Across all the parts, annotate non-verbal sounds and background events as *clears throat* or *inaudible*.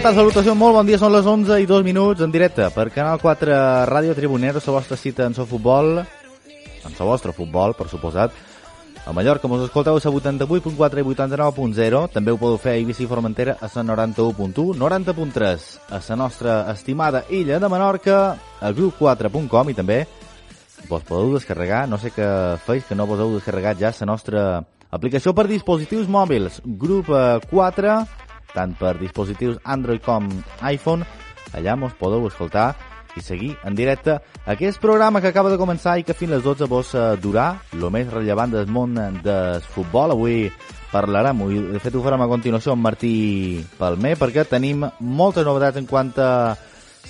Tal, salutació? Molt bon dia, són les 11 i 2 minuts en directe per Canal 4 Ràdio Tribunero, la vostra cita en so futbol, en el vostre futbol, per suposat. A Mallorca mos escolteu a la 88.4 i 89.0, també ho podeu fer a Eivissa i Formentera a la 91.1, 90.3 a la nostra estimada illa de Menorca, a grup4.com i també vos podeu descarregar, no sé què feis que no vos heu descarregat ja la nostra aplicació per dispositius mòbils, grup eh, 4, tant per dispositius Android com iPhone, allà mos podeu escoltar i seguir en directe aquest programa que acaba de començar i que fins les 12 vos eh, durà el més rellevant del món del futbol. Avui parlarem, i de fet ho farem a continuació amb Martí Palmer, perquè tenim moltes novetats en quant a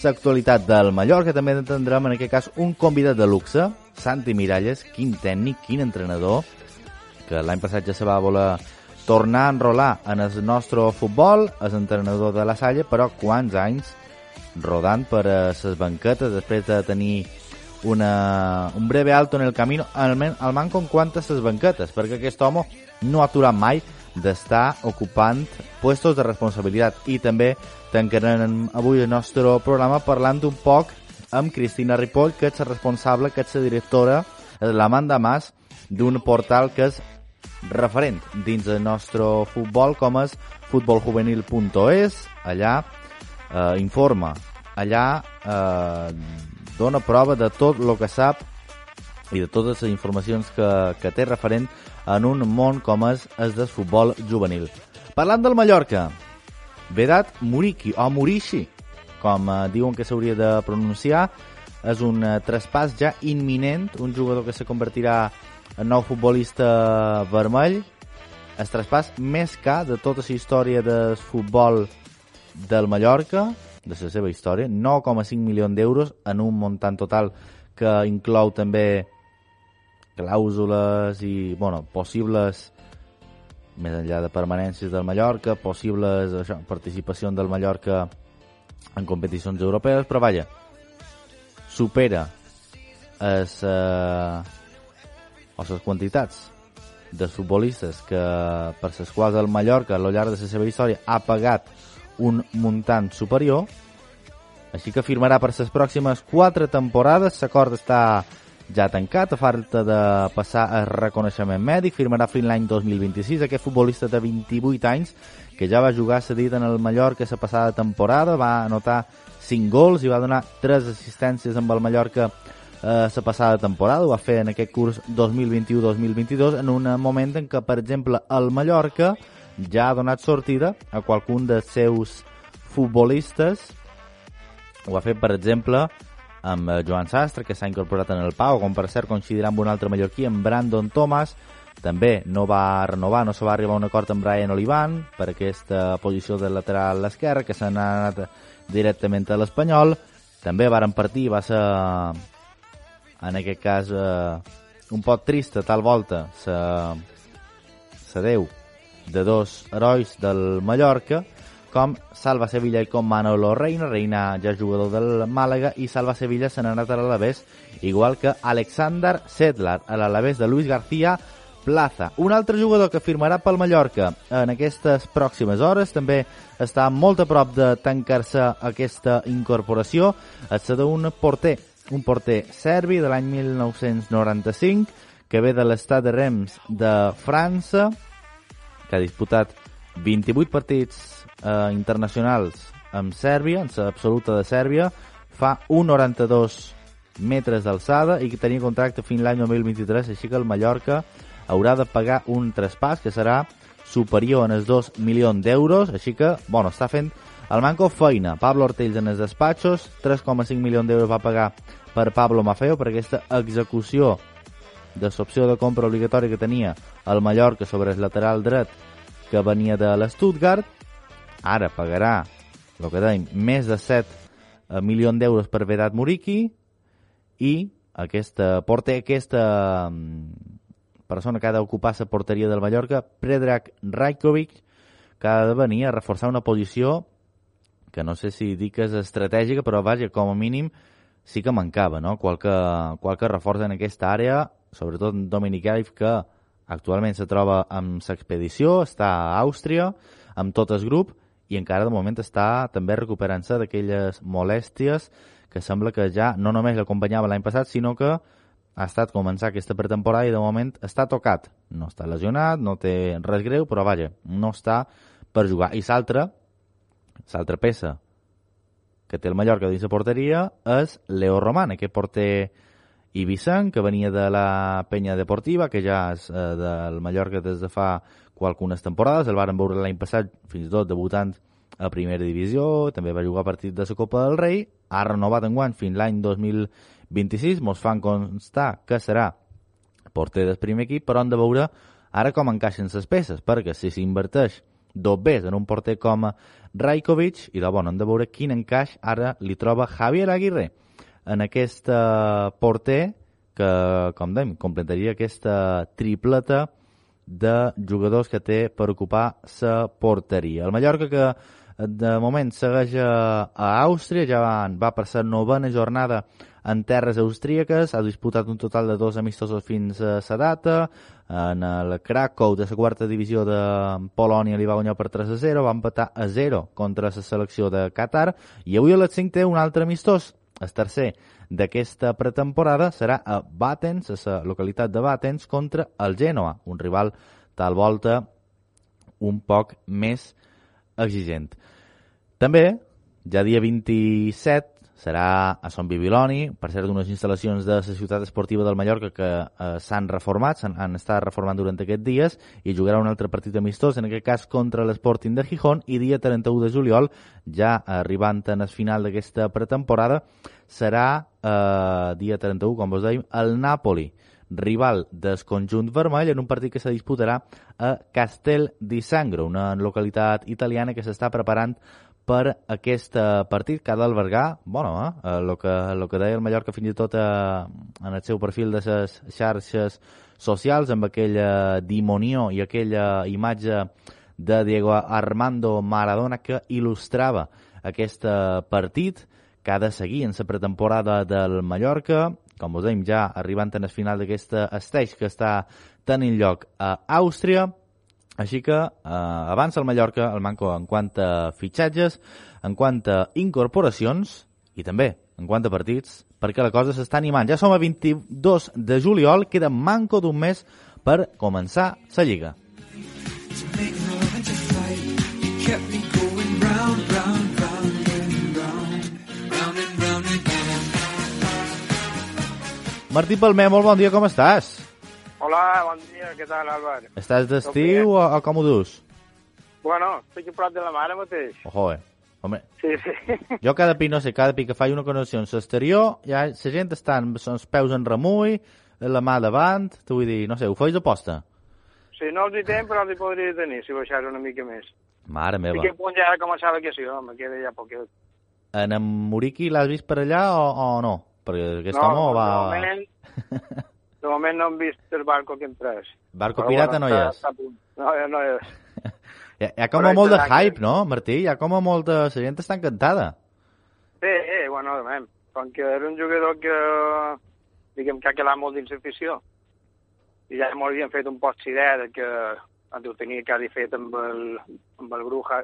l'actualitat del Mallorca. També tindrem en aquest cas un convidat de luxe, Santi Miralles, quin tècnic, quin entrenador, que l'any passat ja se va voler tornar a enrolar en el nostre futbol, és entrenador de la Salle, però quants anys rodant per a les banquetes després de tenir una, un breve alto en el camí, almenys al manco en quant a les banquetes, perquè aquest home no ha aturat mai d'estar ocupant puestos de responsabilitat. I també tancarem avui el nostre programa parlant un poc amb Cristina Ripoll, que és la responsable, que és la directora, és la manda más d'un portal que és referent dins del nostre futbol com és futboljuvenil.es allà eh, informa allà eh, dona prova de tot el que sap i de totes les informacions que, que té referent en un món com és el del futbol juvenil. Parlant del Mallorca, Vedat Muriki, o Murici, com eh, diuen que s'hauria de pronunciar, és un eh, traspàs ja imminent, un jugador que se convertirà en nou futbolista vermell, el traspàs més car de tota la història del futbol del Mallorca, de la seva història, 9,5 milions d'euros en un muntant total que inclou també clàusules i, bueno, possibles més enllà de permanències del Mallorca, possibles això, participacions del Mallorca en competicions europees, però vaja, supera es, eh, o les quantitats de futbolistes que per les quals el Mallorca a lo llarg de la seva història ha pagat un muntant superior així que firmarà per les pròximes quatre temporades. L'acord està ja tancat, a falta de passar el reconeixement mèdic, firmarà fins l'any 2026 aquest futbolista de 28 anys que ja va jugar cedit en el Mallorca la passada temporada, va anotar 5 gols i va donar 3 assistències amb el Mallorca eh, la passada temporada, ho va fer en aquest curs 2021-2022 en un moment en què, per exemple, el Mallorca ja ha donat sortida a qualcun dels seus futbolistes ho ha fet, per exemple, amb eh, Joan Sastre, que s'ha incorporat en el Pau, com per cert coincidirà amb un altre mallorquí, amb Brandon Thomas, també no va renovar, no se va arribar a un acord amb Brian Olivan per aquesta posició de lateral a l'esquerra, que se n'ha anat directament a l'Espanyol. També varen partir, va ser, en aquest cas, eh, un poc trista, tal volta, sa, sa Déu de dos herois del Mallorca, com Salva Sevilla i com Manolo Reina. Reina ja jugador del Màlaga i Salva Sevilla se n'ha anat a l'Alavés, igual que Alexander Sedlar, a l'Alavés de Luis García Plaza. Un altre jugador que firmarà pel Mallorca en aquestes pròximes hores, també està molt a prop de tancar-se aquesta incorporació, és d'un porter, un porter serbi de l'any 1995, que ve de l'estat de Rems de França, que ha disputat 28 partits eh, internacionals amb Sèrbia, en l'absoluta de Sèrbia, fa 1,92 metres d'alçada i que tenia contracte fins l'any 2023, així que el Mallorca haurà de pagar un traspàs que serà superior en els 2 milions d'euros, així que, bueno, està fent el Manco feina. Pablo Ortells en els despatxos, 3,5 milions d'euros va pagar per Pablo Mafeo per aquesta execució de l'opció de compra obligatòria que tenia el Mallorca sobre el lateral dret que venia de l'Stuttgart. Ara pagarà, el que dèiem, més de 7 eh, milions d'euros per Vedat Muriqui i aquesta porter, aquesta mm, persona que ha d'ocupar la porteria del Mallorca, Predrag Rajkovic, que ha de venir a reforçar una posició que no sé si dic que és estratègica, però vaja, com a mínim sí que mancava, no? Qualque, qualque reforç en aquesta àrea, sobretot Dominic Elf, que actualment se troba amb l'expedició, està a Àustria, amb tot el grup, i encara de moment està també recuperant-se d'aquelles molèsties que sembla que ja no només l'acompanyava l'any passat, sinó que ha estat començar aquesta pretemporada i de moment està tocat. No està lesionat, no té res greu, però vaja, no està per jugar. I l'altra, l'altra peça que té el Mallorca dins la porteria és Leo Roman, aquest porter ibicenc que venia de la penya deportiva, que ja és eh, del Mallorca des de fa qualcunes temporades, el varen veure l'any passat fins i tot debutant a primera divisió, també va jugar partit de la Copa del Rei, ha renovat en guany fins l'any 2026, mos fan constar que serà porter del primer equip, però hem de veure ara com encaixen les peces, perquè si s'inverteix dos bes en un porter com Rajkovic, i de bon, hem de veure quin encaix ara li troba Javier Aguirre en aquest eh, porter que, com dèiem, completaria aquesta tripleta de jugadors que té per ocupar la porteria. El Mallorca que de moment segueix a, a Àustria, ja va, va per la novena jornada en terres austríaques, ha disputat un total de dos amistosos fins a la data, en el Krakow de la quarta divisió de Polònia li va guanyar per 3 a 0, va empatar a 0 contra la selecció de Qatar, i avui a les 5 té un altre amistós, el tercer d'aquesta pretemporada serà a Batens, a la localitat de Batens, contra el Genoa, un rival tal volta un poc més exigent. També, ja dia 27, serà a Son Bibiloni, per cert, unes instal·lacions de la ciutat esportiva del Mallorca que eh, s'han reformat, s'han han estat reformant durant aquests dies, i jugarà un altre partit amistós, en aquest cas contra l'Sporting de Gijón, i dia 31 de juliol, ja arribant en el final d'aquesta pretemporada, serà eh, dia 31, com vos dèiem, el Napoli, rival del conjunt vermell en un partit que se disputarà a Castel di Sangro, una localitat italiana que s'està preparant per aquest eh, partit que ha d'albergar, bueno, eh, el que, lo que deia el Mallorca fins i tot eh, en el seu perfil de les xarxes socials, amb aquella dimonió i aquella imatge de Diego Armando Maradona que il·lustrava aquest eh, partit que ha de seguir en la pretemporada del Mallorca, com us dèiem ja arribant el final d'aquesta stage que està tenint lloc a Àustria, així que eh, avança el Mallorca, el Manco en quant a fitxatges, en quant a incorporacions i també en quant a partits, perquè la cosa s'està animant. Ja som a 22 de juliol, queda manco d'un mes per començar la Lliga. To make to fight. You kept me Martí Palmer, molt bon dia, com estàs? Hola, bon dia, què tal, Albert? Estàs d'estiu o, o com ho dus? Bueno, estic a prop de la mare mateix. Ojo, eh? Home, Sí, sí. *laughs* jo cada pi, no sé, cada pi que faig una connexió en l'exterior, ja la gent està amb els peus en remull, la mà davant, t'ho vull dir, no sé, ho feis posta? Sí, no els hi tenc, però els hi podria tenir, si baixés una mica més. Mare meva. Estic a punt ja de començar la vacació, me queda ja poquet. En en Muriqui l'has vist per allà o, o no? Perquè aquest no, home va... de moment, *laughs* de moment no hem vist el barco que hem pres. Barco Però, pirata no hi és. està. No, no hi és. Hi ha, hi ha com a molt de serà que- hype, no, Martí? Hi ha com a molt de... La gent està encantada. Sí, eh, bueno, de moment, com que era un jugador que, diguem, que ha quedat molt dins l'afició, i ja m'ho havien fet un post idea de que ho tenia quasi fet amb el, amb el Bruja,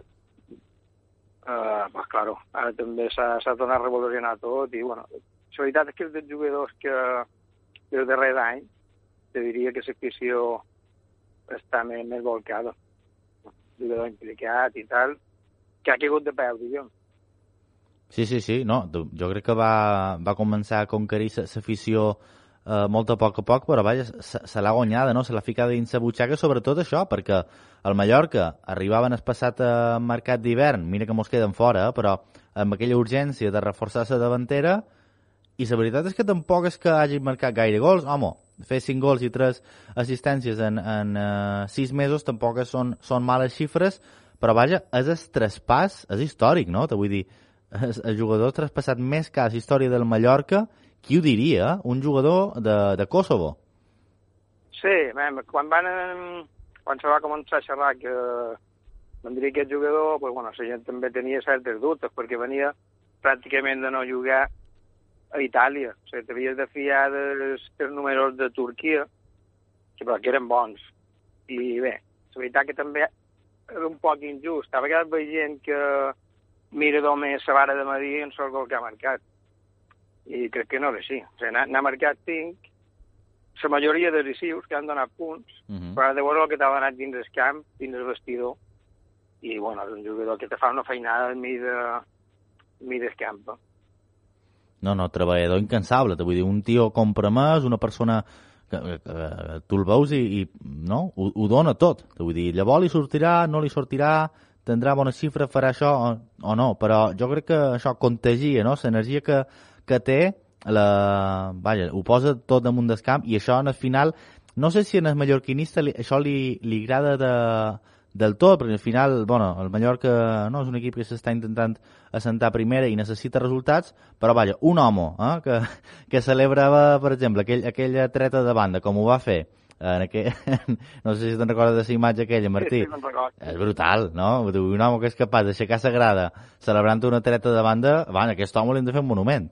uh, pues claro, ara també s'ha s'ha tornat a revolucionar tot, i bueno, veritat és que és dels jugadors que des darrer d'any te diria que l'afició està més, més volcada. Jugador implicat i tal, que ha caigut de peu, diguem. Sí, sí, sí, no, jo crec que va, va començar a conquerir l'afició eh, molt a poc a poc, però vaja, se, se l'ha guanyada, no? Se l'ha ficada dins la butxaca, sobretot això, perquè el Mallorca arribaven el passat eh, mercat d'hivern, mira que mos queden fora, eh, però amb aquella urgència de reforçar la davantera, i la veritat és que tampoc és que hagi marcat gaire gols, home, fer 5 gols i 3 assistències en, en uh, 6 mesos tampoc són, són males xifres, però vaja, és el traspàs, és històric, no? Vull dir, el, el jugador traspassat més que a la història del Mallorca, qui ho diria, eh? un jugador de, de Kosovo. Sí, mem, quan van... Quan se va començar a xerrar que vendria aquest jugador, pues, bueno, la gent també tenia certes dubtes, perquè venia pràcticament de no jugar a Itàlia. O sigui, t'havies de fiar dels, dels números de Turquia, que, però que eren bons. I bé, la veritat que també era un poc injust. A vegades veient que mira només la vara de medir en sol gol que ha marcat. I crec que no era així. O sigui, n'ha marcat 5, la majoria de decisius que han donat punts, Uh -huh. però de veure el que t'ha donat dins el camp, dins el vestidor, i bueno, és un jugador que te fa una feinada al mig, de, al mig del camp. eh? No, no, treballador incansable, vull dir, un tio compromès, una persona que, que, que tu el veus i, i no? Ho, ho dona tot. Vull dir, llavors li sortirà, no li sortirà, tindrà bona xifra, farà això o, o no, però jo crec que això contagia, no? L'energia que, que té, la, vaja, ho posa tot damunt del camp i això en el final, no sé si en el mallorquinista li, això li, li agrada de, del tot, perquè al final, bueno, el Mallorca no, és un equip que s'està intentant assentar primera i necessita resultats, però vaja, un home eh, que, que celebrava, per exemple, aquell, aquella treta de banda, com ho va fer, en aquell, *laughs* no sé si te'n recordes de la imatge aquella, Martí. Sí, sí. És brutal, no? Un home que és capaç d'aixecar la grada celebrant una treta de banda, van, aquest home li hem de fer un monument.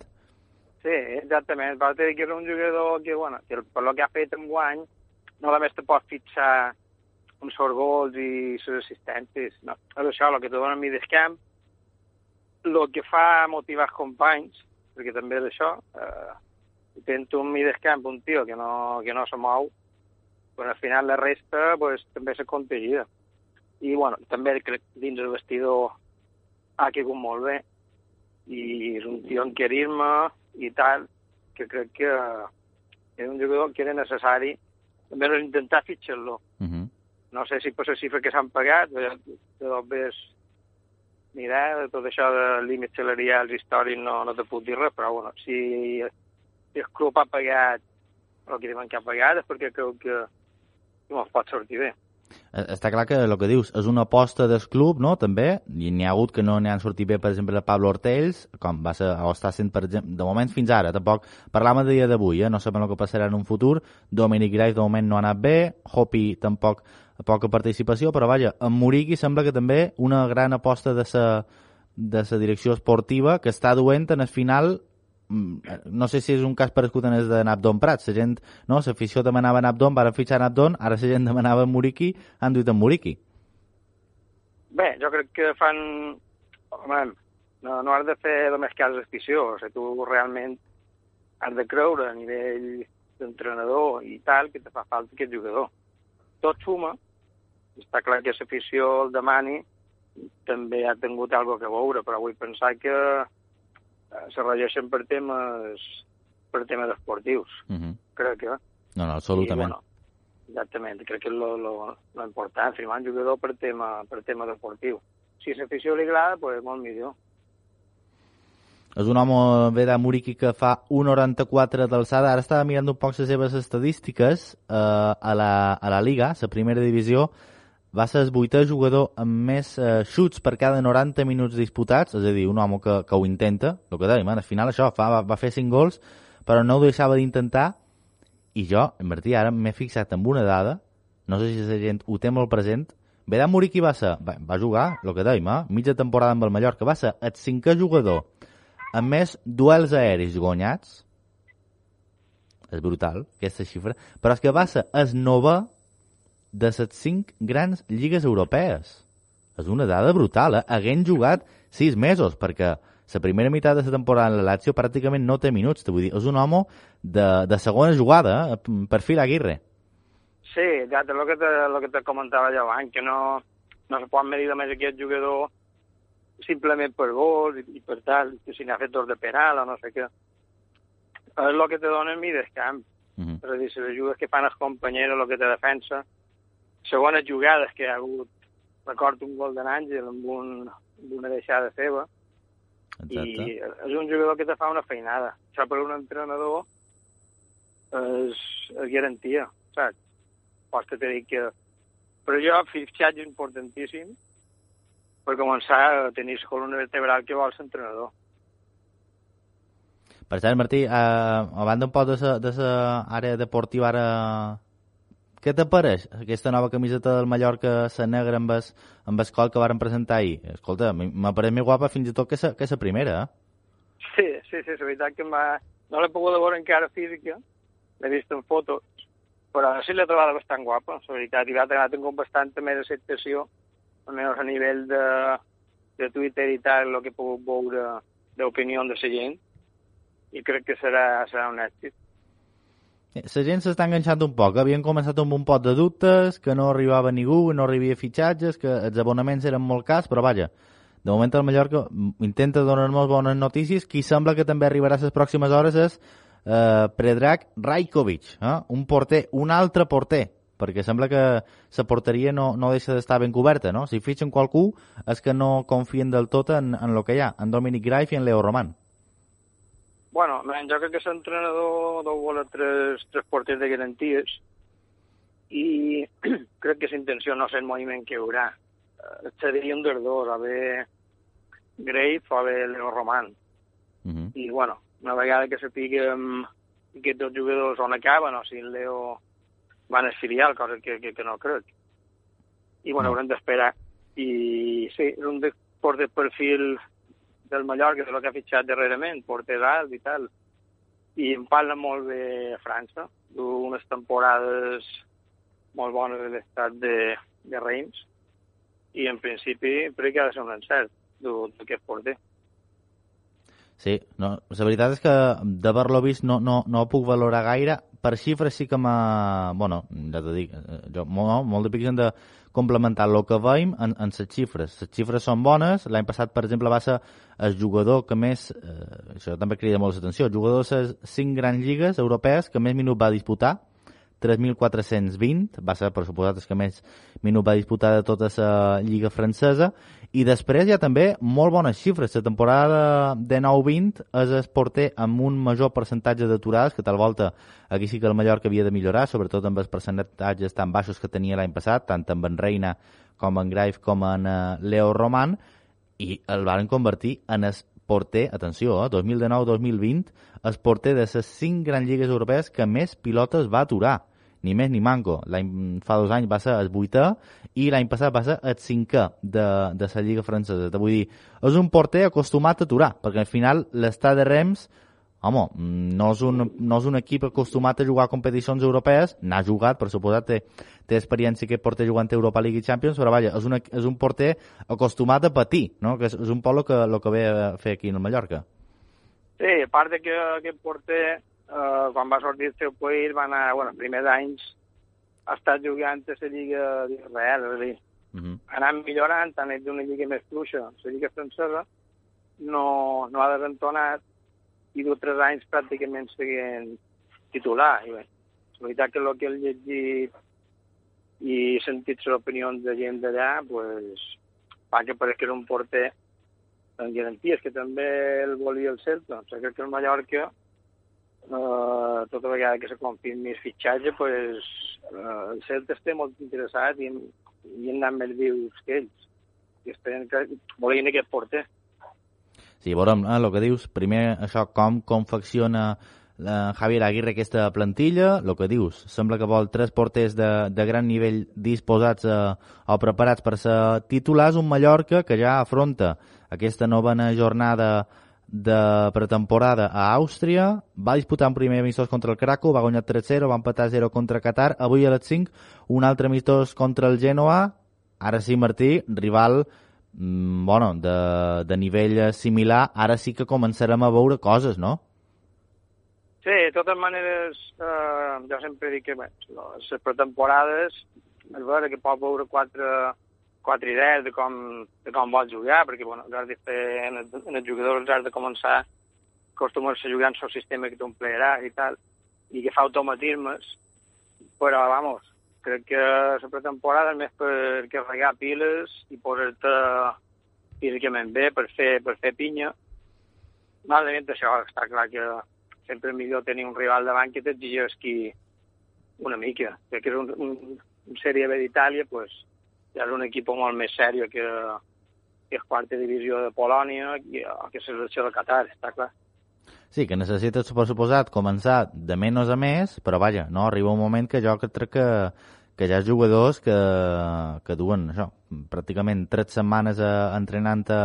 Sí, exactament. Va dir que era un jugador que, bueno, que per lo que ha fet en guany, no només te pots fixar amb els gols i les assistències. No. És això, el que te dona a mi del camp, el que fa motivar els companys, perquè també és això, eh, tens un mig del camp, un tio que no, que no se mou, però al final la resta pues, també se contagia. I bueno, també crec dins el vestidor ha caigut molt bé i és un tio en querir-me i tal, que crec que és un jugador que era necessari també no intentar fitxar-lo. Uh -huh. No sé si per la xifra que s'han pagat, de, de dos ves mirar, de tot això de límits salarials històrics no, no te puc dir res, però bueno, si, si el club ha pagat el que diuen que ha pagat és perquè creu que, que mos pot sortir bé. Eh, Està clar que el que dius és una aposta del club, no?, també, i n'hi ha hagut que no n'hi han sortit bé, per exemple, Pablo Ortells, com va ser, o està sent, per exemple, de moment fins ara, tampoc parlam a dia d'avui, eh? no sabem el que passarà en un futur, Dominic Grace de moment no ha anat bé, Hopi tampoc poca participació, però vaja, en Muriqui sembla que també una gran aposta de sa, de sa direcció esportiva que està duent en el final no sé si és un cas parescut en el de Nabdon Prats, la gent, no, l'afició demanava Nabdon, van fitxar Nabdon, ara la gent demanava Muriqui, han duit en Muriqui. Bé, jo crec que fan... Home, no, no has de fer només cas d'afició, o sigui, tu realment has de creure a nivell d'entrenador i tal que te fa falta aquest jugador. Tot suma, està clar que l'afició el demani, també ha tingut alguna que veure, però vull pensar que se regeixen per temes per temes esportius, Uh -huh. crec que. No, no, absolutament. I, bueno, exactament, crec que és lo, lo, lo important, firmar un jugador per tema, per tema deportiu. Si a l'afició li agrada, pues, molt millor. És un home bé de Muriqui que fa 1,94 d'alçada. Ara estava mirant un poc les seves estadístiques eh, a, la, a la Liga, la primera divisió. Va ser el vuitè jugador amb més eh, xuts per cada 90 minuts disputats, és a dir, un home que, que ho intenta, el que dèiem, eh, al final això, fa, va, va fer 5 gols, però no ho deixava d'intentar, i jo, en Martí, ara m'he fixat en una dada, no sé si la gent ho té molt present, Vedà Muriqui va ser, va, va jugar, el que dèiem, eh, mitja temporada amb el Mallorca, va ser el cinquè jugador amb més duels aèris guanyats, és brutal, aquesta xifra, però és que va ser el novè de les cinc grans lligues europees. És una dada brutal, eh? Haguent jugat sis mesos, perquè la primera meitat de la temporada en la Lazio pràcticament no té minuts, vull dir, és un home de, de segona jugada, eh? perfil Aguirre. Sí, exacte, el que te, el que te comentava jo abans, que no, no se pot medir només aquest jugador simplement per gols i, i per tal, que si n'ha fet dos de penal o no sé què. És el que te dona mi descamp. Mhm. És a dir, les ajudes que fan els companys, el que te defensa. Segones jugades que hi ha hagut, recordo un gol de l'Àngel amb, un, amb una deixada seva, Exacte. i és un jugador que te fa una feinada. Això per un entrenador és, és garantia, saps? Pots que dic que... Però jo, fitxatge importantíssim per començar a tenir la columna vertebral que vol l'entrenador. Per cert, Martí, eh, a banda un poc de sa àrea deportiva ara... Què t'apareix aquesta nova camiseta del Mallorca, la negra amb el, amb el col que varen presentar ahir? Escolta, m'apareix més guapa fins i tot que sa, que sa primera, eh? Sí, sí, sí, la veritat que no l'he pogut veure encara física, l'he vist en fotos, però sí l'he trobada bastant guapa, la veritat, i l'altre ha tingut bastanta més acceptació, almenys a nivell de, de Twitter i tal, el que he pogut veure d'opinió de la gent, i crec que serà, serà un èxit. La gent s'està enganxant un poc. Havien començat amb un pot de dubtes, que no arribava ningú, no arribia fitxatges, que els abonaments eren molt cars, però vaja, de moment el Mallorca intenta donar-nos bones notícies. Qui sembla que també arribarà a les pròximes hores és eh, Predrag Rajkovic, eh? un porter, un altre porter, perquè sembla que la porteria no, no deixa d'estar ben coberta, no? Si fitxen qualcú és que no confien del tot en, en el que hi ha, en Dominic Graif i en Leo Roman. Bueno, jo crec que l'entrenador deu voler tres, tres porters de garanties i *clears throat* crec que l'intenció no és el moviment que hi haurà. Eh, Seria un dels dos, a bé Grave o a bé Leo Roman. Uh -huh. I, bueno, una vegada que sapiguem aquests dos jugadors on acaben o si el Leo van al filial, cosa que, que, que no crec. I, bueno, No. haurem d'esperar. I, sí, és un de, porter perfil del Mallorca, de lo que ha fitxat darrerament, porter alt i tal. I em parla molt bé a França, du unes temporades molt bones de l'estat de, de Reims, i en principi crec que ha de ser un encert d'aquest porter. Sí, no, la veritat és que d'haver-lo vist no, no, no ho puc valorar gaire. Per xifres sí que m'ha... Bueno, ja t'ho dic, eh, jo, molt, molt hem de complementar el que veiem en, en les xifres. Les xifres són bones. L'any passat, per exemple, va ser el jugador que més... Eh, això també crida molt l'atenció. El jugador de les cinc grans lligues europees que més minuts va disputar 3.420, va ser, per suposat, el que més minuts va disputar de tota la lliga francesa, i després hi ha també molt bones xifres. La temporada de 9-20 és el porter amb un major percentatge d'aturades, que tal volta aquí sí que el Mallorca havia de millorar, sobretot amb els percentatges tan baixos que tenia l'any passat, tant amb en Reina com en Graif com en uh, Leo Roman, i el van convertir en el porter, atenció, eh, 2019-2020, el porter de les cinc grans lligues europees que més pilotes va aturar ni més ni manco. L'any fa dos anys va ser el vuitè i l'any passat va ser el cinquè de, de la Lliga Francesa. Vull dir, és un porter acostumat a aturar, perquè al final l'estat de Rems home, no és, un, no és un equip acostumat a jugar a competicions europees, n'ha jugat, per suposat, té, té experiència que porter jugant a Europa League i Champions, però vaja, és un, és un porter acostumat a patir, no? que és, és un poc el que, el que ve a fer aquí en el Mallorca. Sí, a part de que aquest porter, eh, quan va sortir el seu país, va anar, bueno, primers anys, ha estat jugant a la Lliga d'Israel, és a dir, Uh -huh. ha anat millorant, ha anat d'una lliga més fluixa, la Lliga francesa, no, no ha desentonat, i du tres anys pràcticament seguint titular. I bé, la veritat que el que he llegit i he sentit les opinions de gent d'allà, pues, fa que pareix que era un porter amb garanties, que també el volia el Celta. O sigui, crec que el Mallorca, eh, tota vegada que se confirmi el fitxatge, pues, eh, el Celta està molt interessat i, i han anat més vius que ells. I esperen que volien aquest porter. Sí, veurem eh, el que dius. Primer, això, com confecciona eh, Javier Aguirre aquesta plantilla, el que dius, sembla que vol tres porters de, de gran nivell disposats a, o preparats per ser titulars, un Mallorca que ja afronta aquesta novena jornada de pretemporada a Àustria, va disputar un primer amistós contra el Krakow, va guanyar 3-0, va empatar 0 contra Qatar, avui a les 5 un altre amistós contra el Genoa, ara sí Martí, rival mm, bueno, de, de nivell similar, ara sí que començarem a veure coses, no? Sí, de totes maneres, eh, jo sempre dic que bé, les pretemporades, és vera que pot veure quatre, quatre idees de com, de com vols jugar, perquè bueno, has de fer, en, el, en els jugadors has de començar acostumar-se a jugar en el sistema que t'ompliràs i tal, i que fa automatismes, però, vamos, crec que la pretemporada és més per carregar piles i posar-te físicament bé per fer, per fer pinya. Malament això, està clar que sempre és millor tenir un rival davant que t'exigeixi una mica. Crec que és un, un, un Sèrie B d'Itàlia, pues, és un equip molt més sèrio que, que és quarta divisió de Polònia i, que és selecció de Qatar, està clar. Sí, que necessites, per suposat, començar de menys a més, però vaja, no, arriba un moment que jo crec que, que hi ha jugadors que, que duen això, pràcticament tres setmanes a, entrenant a,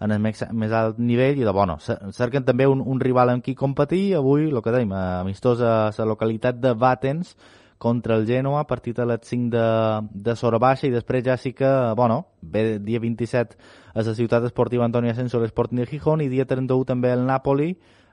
en el més, més alt nivell i de bueno, cer- cerquen també un, un rival amb qui competir, avui, el que dèiem, eh, amistós a la localitat de Batens contra el Genoa, partit a les 5 de, de Sora Baixa i després ja sí que, bueno, ve dia 27 a la ciutat esportiva Antonio Asensio l'Sporting de Gijón i dia 31 també el Napoli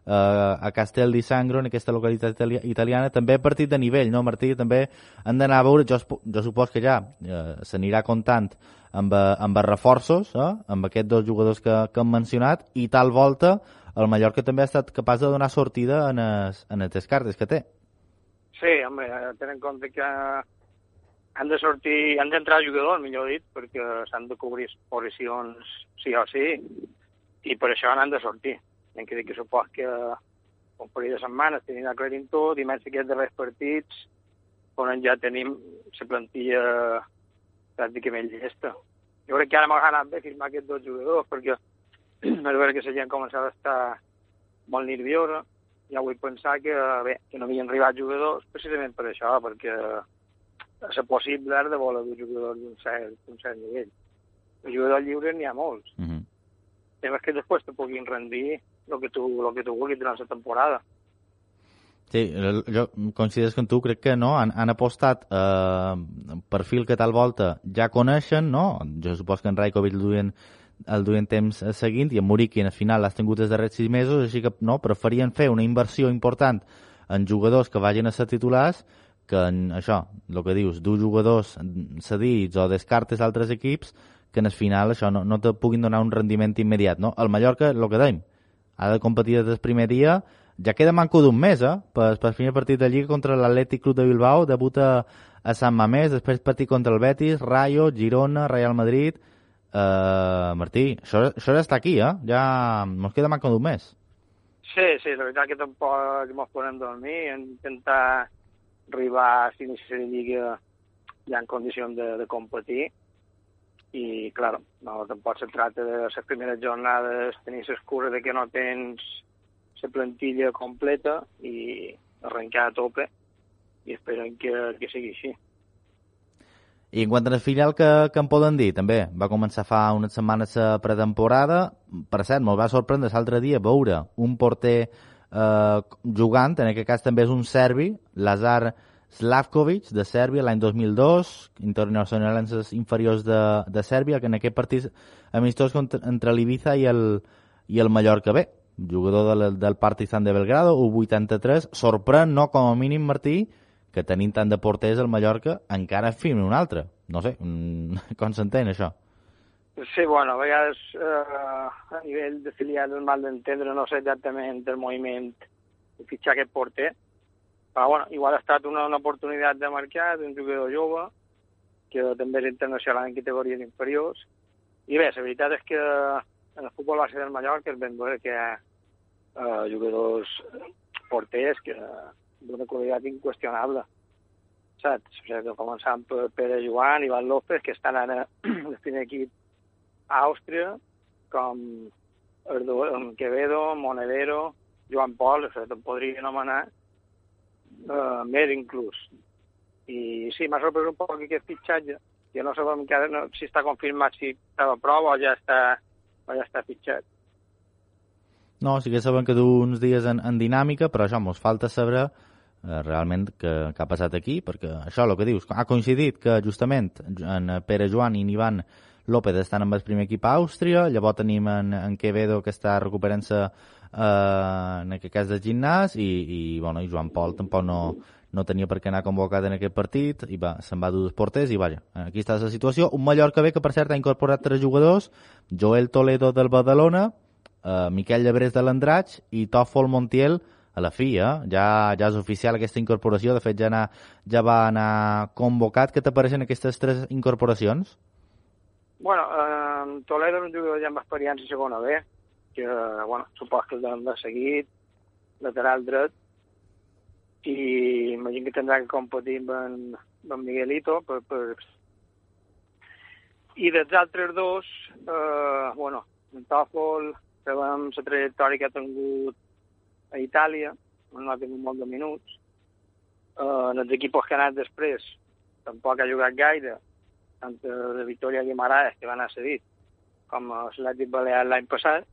eh, a Castel di Sangro, en aquesta localitat itali italiana, també partit de nivell, no, Martí? També han d'anar a veure, jo, jo supos que ja eh, s'anirà comptant amb, eh, amb els reforços, eh, amb aquests dos jugadors que, que hem mencionat, i tal volta el Mallorca també ha estat capaç de donar sortida en en les descartes que té. Sí, home, tenen en compte que han de sortir, han d'entrar jugadors, millor dit, perquè s'han de cobrir posicions sí o sí, i per això n'han de sortir. Hem que dir que supos que un parell de setmanes tenim aclarint tot, i més aquests darrers partits, on ja tenim la plantilla pràcticament llesta. Jo crec que ara m'ha anat bé firmar aquests dos jugadors, perquè *clears throat* és vera que la gent començava a estar molt nerviosa, ja vull pensar que, bé, que no havien arribat jugadors precisament per això, perquè és possible ara de voler dur jugadors d'un cert, cert nivell. De jugadors lliures n'hi ha molts. El tema és que després te puguin rendir el que tu, el que tu vulguis durant la temporada. Sí, jo coincideix amb tu, crec que no, han, han apostat eh, perfil que tal volta ja coneixen, no? Jo supos que en Rajkovic el duien, el duien temps eh, seguint i en Muriqui al final l'has tingut els darrers sis mesos, així que no, preferien fer una inversió important en jugadors que vagin a ser titulars que en això, el que dius, dur jugadors cedits o descartes d'altres equips que en el final això no, no te puguin donar un rendiment immediat, no? El Mallorca, el que dèiem, ha de competir des del primer dia, ja queda manco d'un mes, eh? Per, per primer partit de Lliga contra l'Atlètic Club de Bilbao, debuta a Sant Mamés, després partit contra el Betis, Rayo, Girona, Real Madrid... Uh, Martí, això, això està aquí, eh? Ja ens queda manco d'un mes. Sí, sí, la veritat que tampoc mos podem dormir, intentar arribar a l'inici de Lliga ja en condicions de, de competir i, clar, no, tampoc se tracta de les primeres jornades tenir l'excusa de que no tens la plantilla completa i arrencar a tope i esperem que, que sigui així. I en quant al filial que, que em poden dir, també va començar fa unes setmanes la pretemporada. Per cert, me'l va sorprendre l'altre dia veure un porter eh, jugant, en aquest cas també és un serbi, Lazar Slavkovic, de Sèrbia, l'any 2002, internacionals inferiors de, de Sèrbia, que en aquest partit amistós contra, entre l'Ibiza i el, i el Mallorca B, jugador del, del Partizan de Belgrado, U83, sorprèn, no com a mínim, Martí, que tenint tant de porters al Mallorca encara firmi un altre. No sé, mm, *laughs* com s'entén això? Sí, bueno, a vegades eh, a nivell de filial és mal d'entendre, no sé exactament el moviment de fitxar aquest porter, però bueno, igual ha estat una, una oportunitat de mercat, un jugador jove, que també és internacional en categories inferiors, i bé, la veritat és que en el futbol base del Mallorca es ben veure que hi ha eh, jugadors porters que d'una qualitat inqüestionable saps? O sigui, començant per Pere Joan, Ivan López, que estan ara en el primer equip a Àustria, com Erdo, Quevedo, Monedero, Joan Pol, o sigui, podria anomenar uh, més inclús. I sí, m'ha sorprès un poc aquest fitxatge, que no sabem encara no, si està confirmat si estava a prova o ja està, o ja està fitxat. No, sí que sabem que du uns dies en, en dinàmica, però això, ens falta saber eh, realment què, què ha passat aquí, perquè això, el que dius, ha coincidit que justament en Pere Joan i en Ivan López estan amb el primer equip a Àustria, llavors tenim en, en Quevedo que està recuperant-se eh, en aquest cas de gimnàs i, i, bueno, i Joan Pol tampoc no, no tenia per què anar convocat en aquest partit, i va, se'n va dur dos porters, i vaja, aquí està la situació. Un Mallorca bé que, per cert, ha incorporat tres jugadors, Joel Toledo del Badalona, eh, Miquel Llebrés de l'Andratx i Tòfol Montiel a la fi, eh? ja, ja és oficial aquesta incorporació, de fet ja, anar, ja va anar convocat. Què t'apareixen aquestes tres incorporacions? Bueno, eh, Toledo és un jugador ja amb experiència a segona B, que, bueno, supos que el de, seguit, lateral dret, i imagino que tindrà que competir amb en, amb Miguelito. Per, per... I dels altres dos, eh, bueno, en Tòfol, sabem la trajectòria que ha tingut a Itàlia, on no ha tingut molt de minuts. Eh, en els equips que ha anat després, tampoc ha jugat gaire, tant de Victoria Guimaraes, que va anar cedit, com a l'Atlètic Balear l'any passat,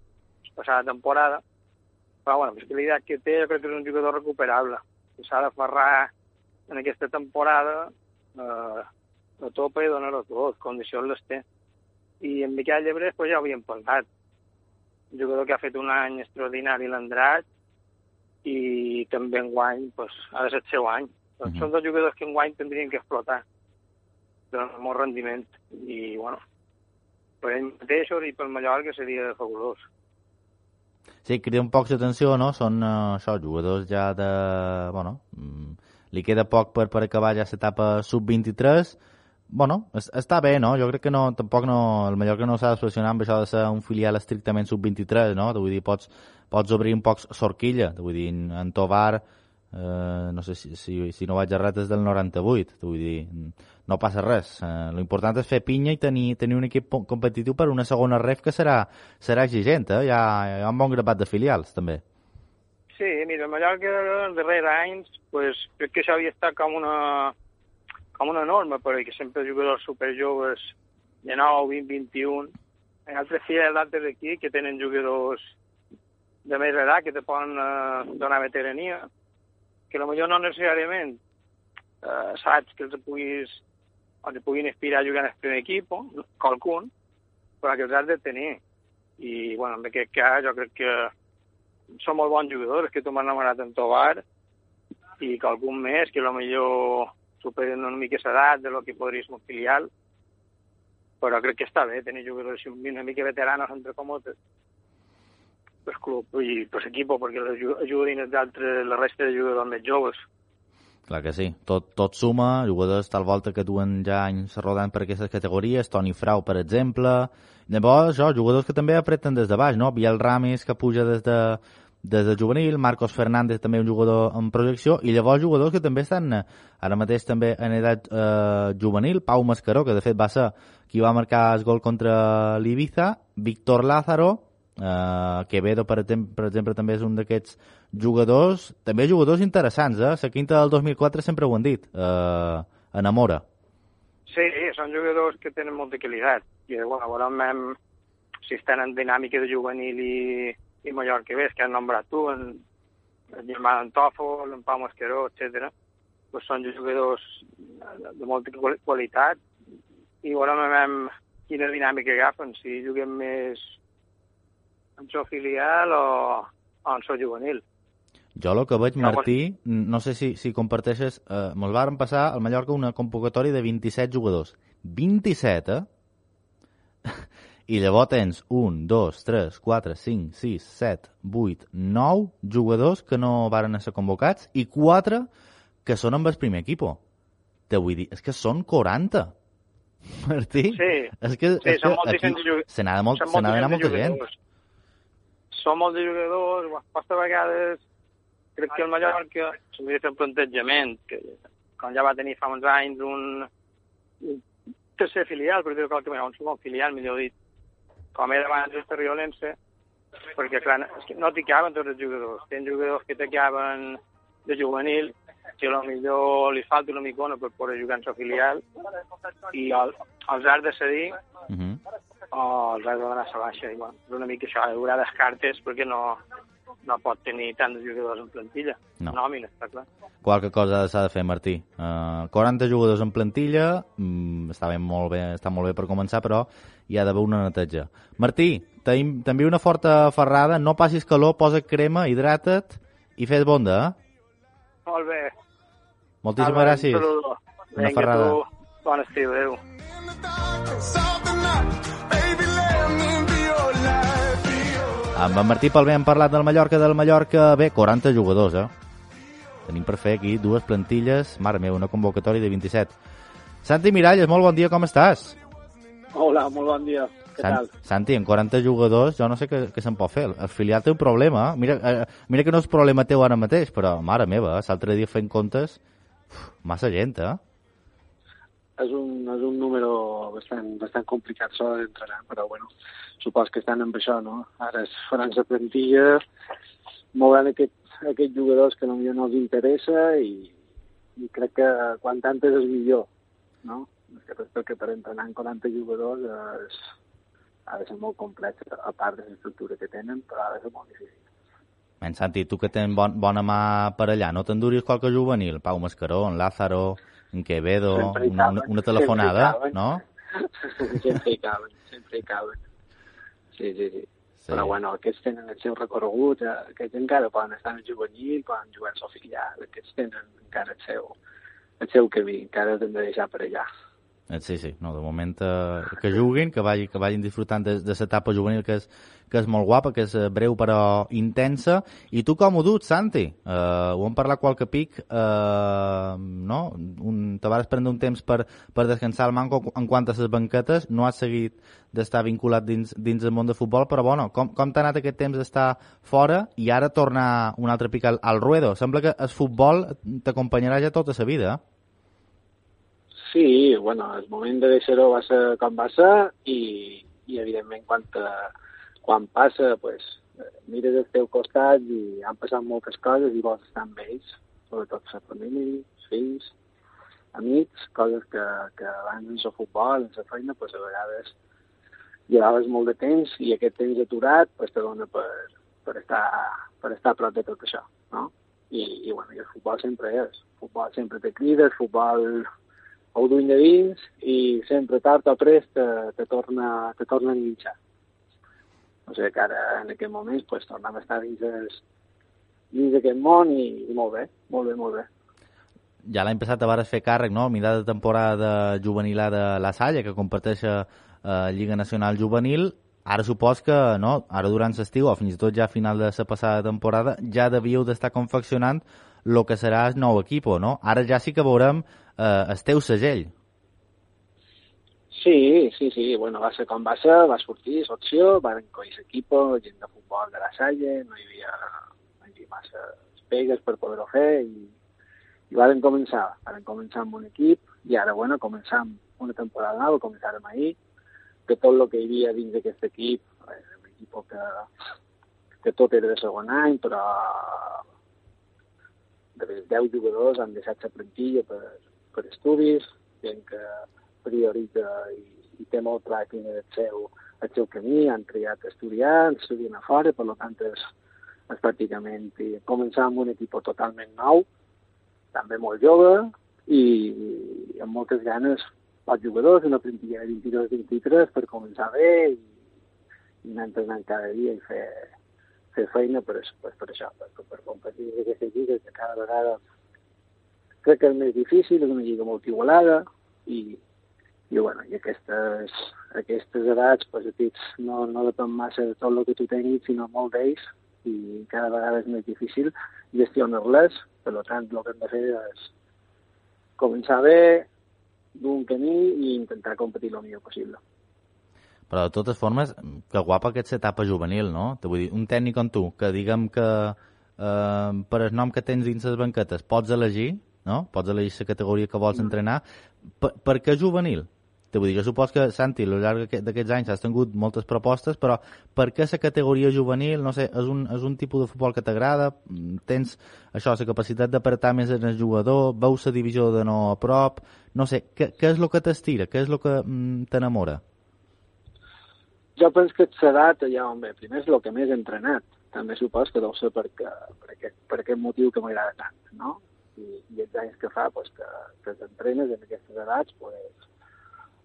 la passada temporada. Però, bueno, qualitat que té, jo crec que és un jugador recuperable. Que s'ha d'aferrar en aquesta temporada eh, a tope i donar-ho tot, condicions les té. I en Miquel Llebrés, pues, ja ho havíem parlat. Un jugador que ha fet un any extraordinari a l'Andrat i també en guany pues, ha de ser el seu any. Doncs Mhm. Són dos jugadors que en guany tindrien que explotar de molt rendiment i, bueno, per ells mateixos i pel Mallorca seria fabulós. Sí, crida un poc l'atenció, no? Són uh, això, jugadors ja de... Bueno, mm, li queda poc per, per acabar ja l'etapa sub-23. Bueno, es, està bé, no? Jo crec que no, tampoc no, el Mallorca no s'ha de solucionar amb això de ser un filial estrictament sub-23, no? Vull dir, pots, pots obrir un poc sorquilla. Vull dir, en Tovar, eh, no sé si, si, si no vaig a res des del 98. Vull dir, no passa res. Eh, L'important és fer pinya i tenir, tenir un equip competitiu per una segona ref que serà, serà exigent, eh? Hi ha, hi ha un bon grapat de filials, també. Sí, mira, el Mallorca els darrers anys, pues, crec que això havia estat com una, com una norma, perquè sempre jugadors superjoves de 9, 20, 21. Hi ha altres filials d'altres aquí que tenen jugadors de més edat que te poden eh, donar veterania, que potser no necessàriament eh, saps que els puguis o te puguin inspirar a jugar en el primer equip, qualcun, però que els has de tenir. I, bueno, en aquest cas jo crec que són molt bons jugadors, que tu m'has enamorat en Tobar i que algun més que potser superen una mica l'edat de lo que podria ser un filial, però crec que està bé tenir jugadors una mica veteranos entre comotes per club i per l'equip perquè ajudin els altres, la resta de jugadors més joves. Clar que sí. Tot, tot suma, jugadors tal volta que duen ja anys rodant per aquestes categories, Toni Frau, per exemple. Llavors, això, jugadors que també apreten des de baix, no? Biel Ramis, que puja des de, des de juvenil, Marcos Fernández, també un jugador en projecció, i llavors jugadors que també estan eh, ara mateix també en edat eh, juvenil, Pau Mascaró, que de fet va ser qui va marcar el gol contra l'Ibiza, Víctor Lázaro, Uh, Quevedo, per, per exemple, també és un d'aquests jugadors, també jugadors interessants, eh? La quinta del 2004 sempre ho han dit, uh, enamora. Sí, són jugadors que tenen molta qualitat. I, bueno, veurem si estan en dinàmica de juvenil i, i Mallorca bé, que has nombrat tu, en, el germà d'en Tòfol, en Pau Mascaró, etc. Pues són jugadors de molta quali- qualitat i veurem quina dinàmica agafen, si juguem més en so filial o, o en so juvenil. Jo el que veig, Martí, no sé si, si comparteixes, eh, mos varen passar al Mallorca una convocatòria de 27 jugadors. 27, eh? I llavors tens 1, 2, 3, 4, 5, 6, 7, 8, 9 jugadors que no varen ser convocats i 4 que són amb el primer equipo. Te vull dir, és que són 40. *laughs* Martí? Sí, és que, sí, és que moltíssims aquí se n'ha de, molt, Són se n'ha d'anar moltíssims molta gent. jugadors. Són molts jugadors, poques vegades crec que el Mallorca s'hauria de fer un plantejament, que com ja va tenir fa uns anys un, un tercer filial, per dir-ho qualque manera, un segon filial, millor dit, com era abans el Terriolense, perquè clar, és que no t'hi caben tots els jugadors. Tens jugadors que te caben de juvenil, que millor li falta una micona per poder jugar en la filial, i el, els has de cedir Uh -huh. o els has de donar a la baixa. I, bueno, és una mica això, hi haurà descartes perquè no, no pot tenir tants jugadors en plantilla. No. Nòmina, està clar. Qualque cosa s'ha de fer, Martí. Uh, 40 jugadors en plantilla, mm, està, ben, molt bé, està molt bé per començar, però hi ha d'haver una neteja. Martí, t'en- t'envio una forta ferrada, no passis calor, posa crema, hidrata't i fes bonda, eh? Molt bé. Moltíssimes Apa, gràcies. Un saludo. Una Vinga, ferrada. tu. Bon estiu, adéu. Amb en Martí Palmer hem parlat del Mallorca, del Mallorca, bé, 40 jugadors, eh? Tenim per fer aquí dues plantilles, mare meva, una convocatòria de 27. Santi Miralles, molt bon dia, com estàs? Hola, molt bon dia. Què tal? Santi, en 40 jugadors, jo no sé què, què se'n pot fer. El filial té un problema, eh? Mira, eh, mira que no és problema teu ara mateix, però, mare meva, eh? l'altre dia fent comptes, uf, massa gent, eh? És un, és un número bastant, bastant complicat això d'entrenar, però bueno, supos que estan amb això, no? Ara es faran la plantilla, mouran aquests, aquests jugadors que potser no els interessa i, i crec que quan tantes és millor, no? Perquè per entrenar amb 40 jugadors és, ha de ser molt complex, a part de l'estructura que tenen, però ha de ser molt difícil. Men, Santi, tu que tens bon, bona mà per allà, no t'enduris qualque juvenil? Pau Mascaró, en Lázaro, en Quevedo, hi una, una, telefonada, no? *laughs* sempre hi caben, sempre hi caben. Sí, sí, sí. Sí. Però bueno, aquests tenen el seu recorregut, eh, aquests encara poden estar en juvenil, poden jugar en el filial, aquests tenen encara el seu, el seu camí, encara hem de deixar per allà. Eh, Sí, sí, no, de moment eh, que juguin, que vagin, que vagin disfrutant de, de l'etapa juvenil que és, que és molt guapa, que és eh, breu però intensa. I tu com ho dut, Santi? Eh, ho hem parlat qualque pic, eh, no? Un, te vas prendre un temps per, per descansar al manco en quant a les banquetes, no has seguit d'estar vinculat dins, dins el món de futbol, però bueno, com, com t'ha anat aquest temps d'estar fora i ara tornar un altre pic al, al ruedo? Sembla que el futbol t'acompanyarà ja tota la vida, eh? Sí, bueno, el moment de deixar-ho va ser com va ser i, i evidentment, quan, te, quan passa, pues, mires al teu costat i han passat moltes coses i vols estar amb ells, sobretot la família, fills, amics, coses que, que abans en el futbol, en la feina, pues, a vegades llevaves molt de temps i aquest temps aturat pues, te dona per, per, estar, per estar a prop de tot això, no? I, i, bueno, i el futbol sempre és. El futbol sempre te crida, el futbol ho duim de dins i sempre tard o prest te, te, torna, te torna a enganxar. O sigui que ara, en aquest moment, pues, tornem a estar dins, es, dins d'aquest món i, i molt bé, molt bé, molt bé. ja l'any passat te vares fer càrrec, no?, a mitjà de temporada juvenilà de la Salle, que comparteix a eh, Lliga Nacional Juvenil. Ara supos que, no?, ara durant l'estiu, o fins i tot ja a final de la passada temporada, ja devíeu d'estar confeccionant el que serà el nou equip, no? Ara ja sí que veurem eh, el teu segell. Sí, sí, sí, bueno, va ser com va ser, va sortir l'opció, van coir l'equip, gent de futbol de la Salle, no hi havia, no hi havia massa pegues per poder-ho fer i, i varen començar, varen començar amb un equip i ara, bueno, començam una temporada nova, començàrem ahir, que tot el que hi havia dins d'aquest equip, era un equip que, que tot era de segon any, però les 10 jugadors han deixat la plantilla per, per estudis, gent que prioritza i, i té molt clar quin és el seu, el seu camí, han triat estudiar, estudien a fora, per tant és, és pràcticament començar amb un equip totalment nou, també molt jove i, i amb moltes ganes els jugadors, una plantilla de 22-23 per començar bé i, i anar entrenant cada dia i fer, fer feina per, per, per això, per, per competir en aquesta lliga que cada vegada crec que és més difícil, és una lliga molt igualada i, i, bueno, i aquestes, aquestes edats, pues, petits, no, no depèn massa de tot el que tu tinguis, sinó molt d'ells i cada vegada és més difícil gestionar-les, per tant, el que hem de fer és començar bé, d'un camí i intentar competir el millor possible. Però de totes formes, que guapa aquesta etapa juvenil, no? Te vull dir, un tècnic com tu, que diguem que eh, per el nom que tens dins les banquetes pots elegir, no? Pots elegir la categoria que vols entrenar. Per, per què juvenil? Te vull dir, jo supos que, Santi, al llarg d'aquest- d'aquests anys has tingut moltes propostes, però per què la categoria juvenil? No sé, és un, és un tipus de futbol que t'agrada? Mm, Tens, això, la capacitat d'apretar més en el jugador? Veus la divisió de no a prop? No sé, què, què és el que t'estira? Què és el que mm, t'enamora? Jo penso que l'edat on ve, primer és el que més he entrenat. També supos que deu ser perquè, per, aquest, per aquest motiu que m'agrada tant, no? I, I els anys que fa pues, que, que t'entrenes en aquestes edats, pues,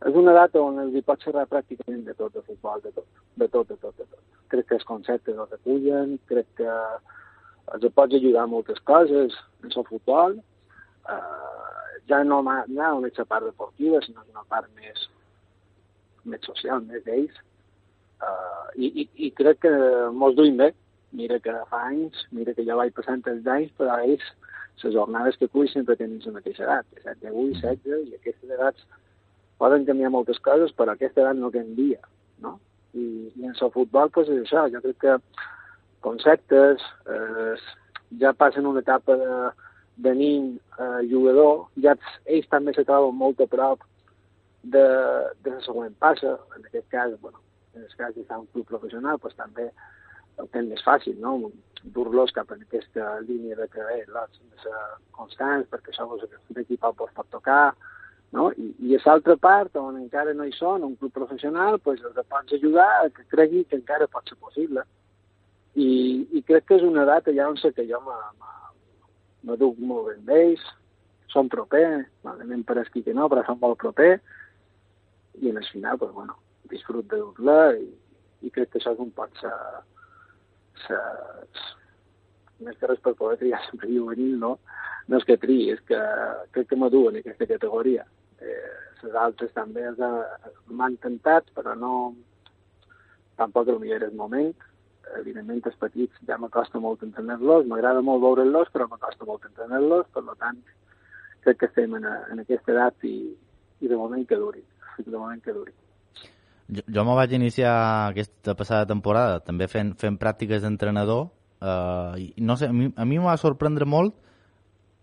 és una edat on els hi pots xerrar pràcticament de tot, de futbol, de tot, de tot, de tot, de tot. Crec que els conceptes els recullen, crec que els pots ajudar a moltes coses en el futbol, eh, ja no m'ha no només la part deportiva, sinó una part més, més social, més d'ells. Uh, i, i, I crec que mos duim bé. Mira que fa anys, mira que ja vaig passant els anys, però ells, les jornades que cull sempre tenen la mateixa edat, 7, 8, 16, i aquestes edats poden canviar moltes coses, però aquesta edat no canvia, no? I, i en el futbol, doncs, és això, jo crec que conceptes, eh, ja passen una etapa de, de nin eh, jugador, ja ells també se troben molt a prop de, de la següent passa, en aquest cas, bueno, el cas de un club professional, doncs també el tenen més fàcil, no? dur-los cap en aquesta línia de que eh, l'has de ser constants perquè això l'equip el pot tocar, no? I, i a l'altra part, on encara no hi són, un club professional, doncs els pots ajudar a que cregui que encara pot ser possible. I, i crec que és una data ja on sé que jo m'aduc molt ben d'ells, són proper, malament per esquí que no, però són molt proper, i en el final, doncs, bueno, disfrut de dur-la i, i crec que això és un pot ser, ser més que res per poder triar sempre juvenil, no? No és que triï, és que crec que m'aduen en aquesta categoria. Eh, les altres també els ha- m'han tentat, però no... Tampoc el millor és el moment. Evidentment, els petits ja m'acosta molt entendre-los, m'agrada molt veure-los, però m'acosta molt entendre-los, per tant, crec que estem en, en aquesta edat i, i de moment que duri. De moment que duri. Jo, jo me vaig iniciar aquesta passada temporada també fent, fent pràctiques d'entrenador eh, i no sé, a mi, a mi sorprendre molt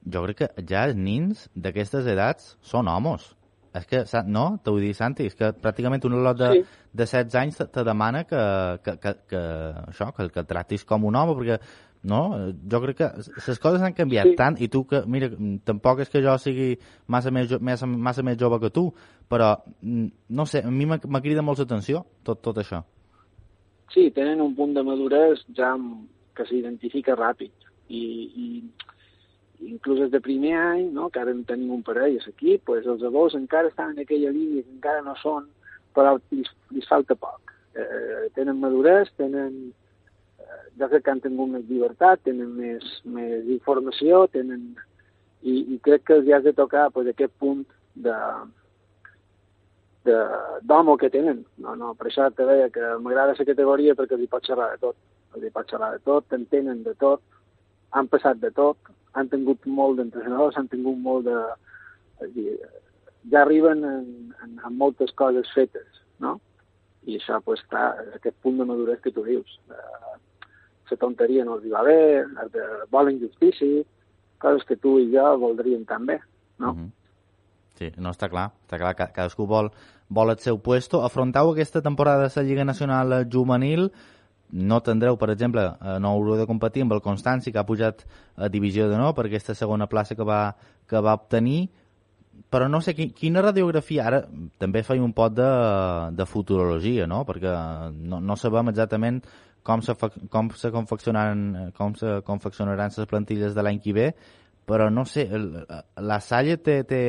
jo crec que ja els nins d'aquestes edats són homes. És que, no? T'ho dir, Santi, és que pràcticament un lot de, Sí. de 16 anys te, te demana que, que, que, que, això, que, que el tractis com un home, perquè no? jo crec que les coses han canviat Sí. tant i tu que, mira, tampoc és que jo sigui massa més, jo- massa, massa més jove que tu, però mm, no sé, a mi m'ha m'ha cridat molt l'atenció tot, tot això. Sí, tenen un punt de maduresa ja que s'identifica ràpid i, i inclús des de primer any, no, que ara en tenim un parell a l'equip, pues els adults encara estan en aquella línia que encara no són, però li, li falta poc. Eh, tenen maduresa, tenen... Eh, jo crec que han tingut més llibertat, tenen més, més informació, tenen... I, i crec que els has de tocar pues, aquest punt de, d'home que tenen. No, no, per això te deia que m'agrada la categoria perquè els hi pots xerrar de tot. Els hi pots xerrar de tot, t'entenen de tot, han passat de tot, han tingut molt d'entrenadors, han tingut molt de... dir, ja arriben en, en, en moltes coses fetes, no? I això, pues, clar, aquest punt de maduresa que tu dius. Eh, la tonteria no els hi va bé, els de volen justícia, coses que tu i jo voldríem també, no? Mhm. Sí, no, està clar. Està clar, ca- cadascú vol, vol el seu puesto. Afrontau aquesta temporada de la Lliga Nacional Juvenil, no tindreu, per exemple, eh, no haureu de competir amb el Constanci, que ha pujat a divisió de no per aquesta segona plaça que va, que va obtenir, però no sé, qui- quina radiografia, ara també feia un pot de, de futurologia, no? perquè no, no sabem exactament com se, com se confeccionaran, com se confeccionaran les plantilles de l'any que ve, però no sé, la Salle té, té,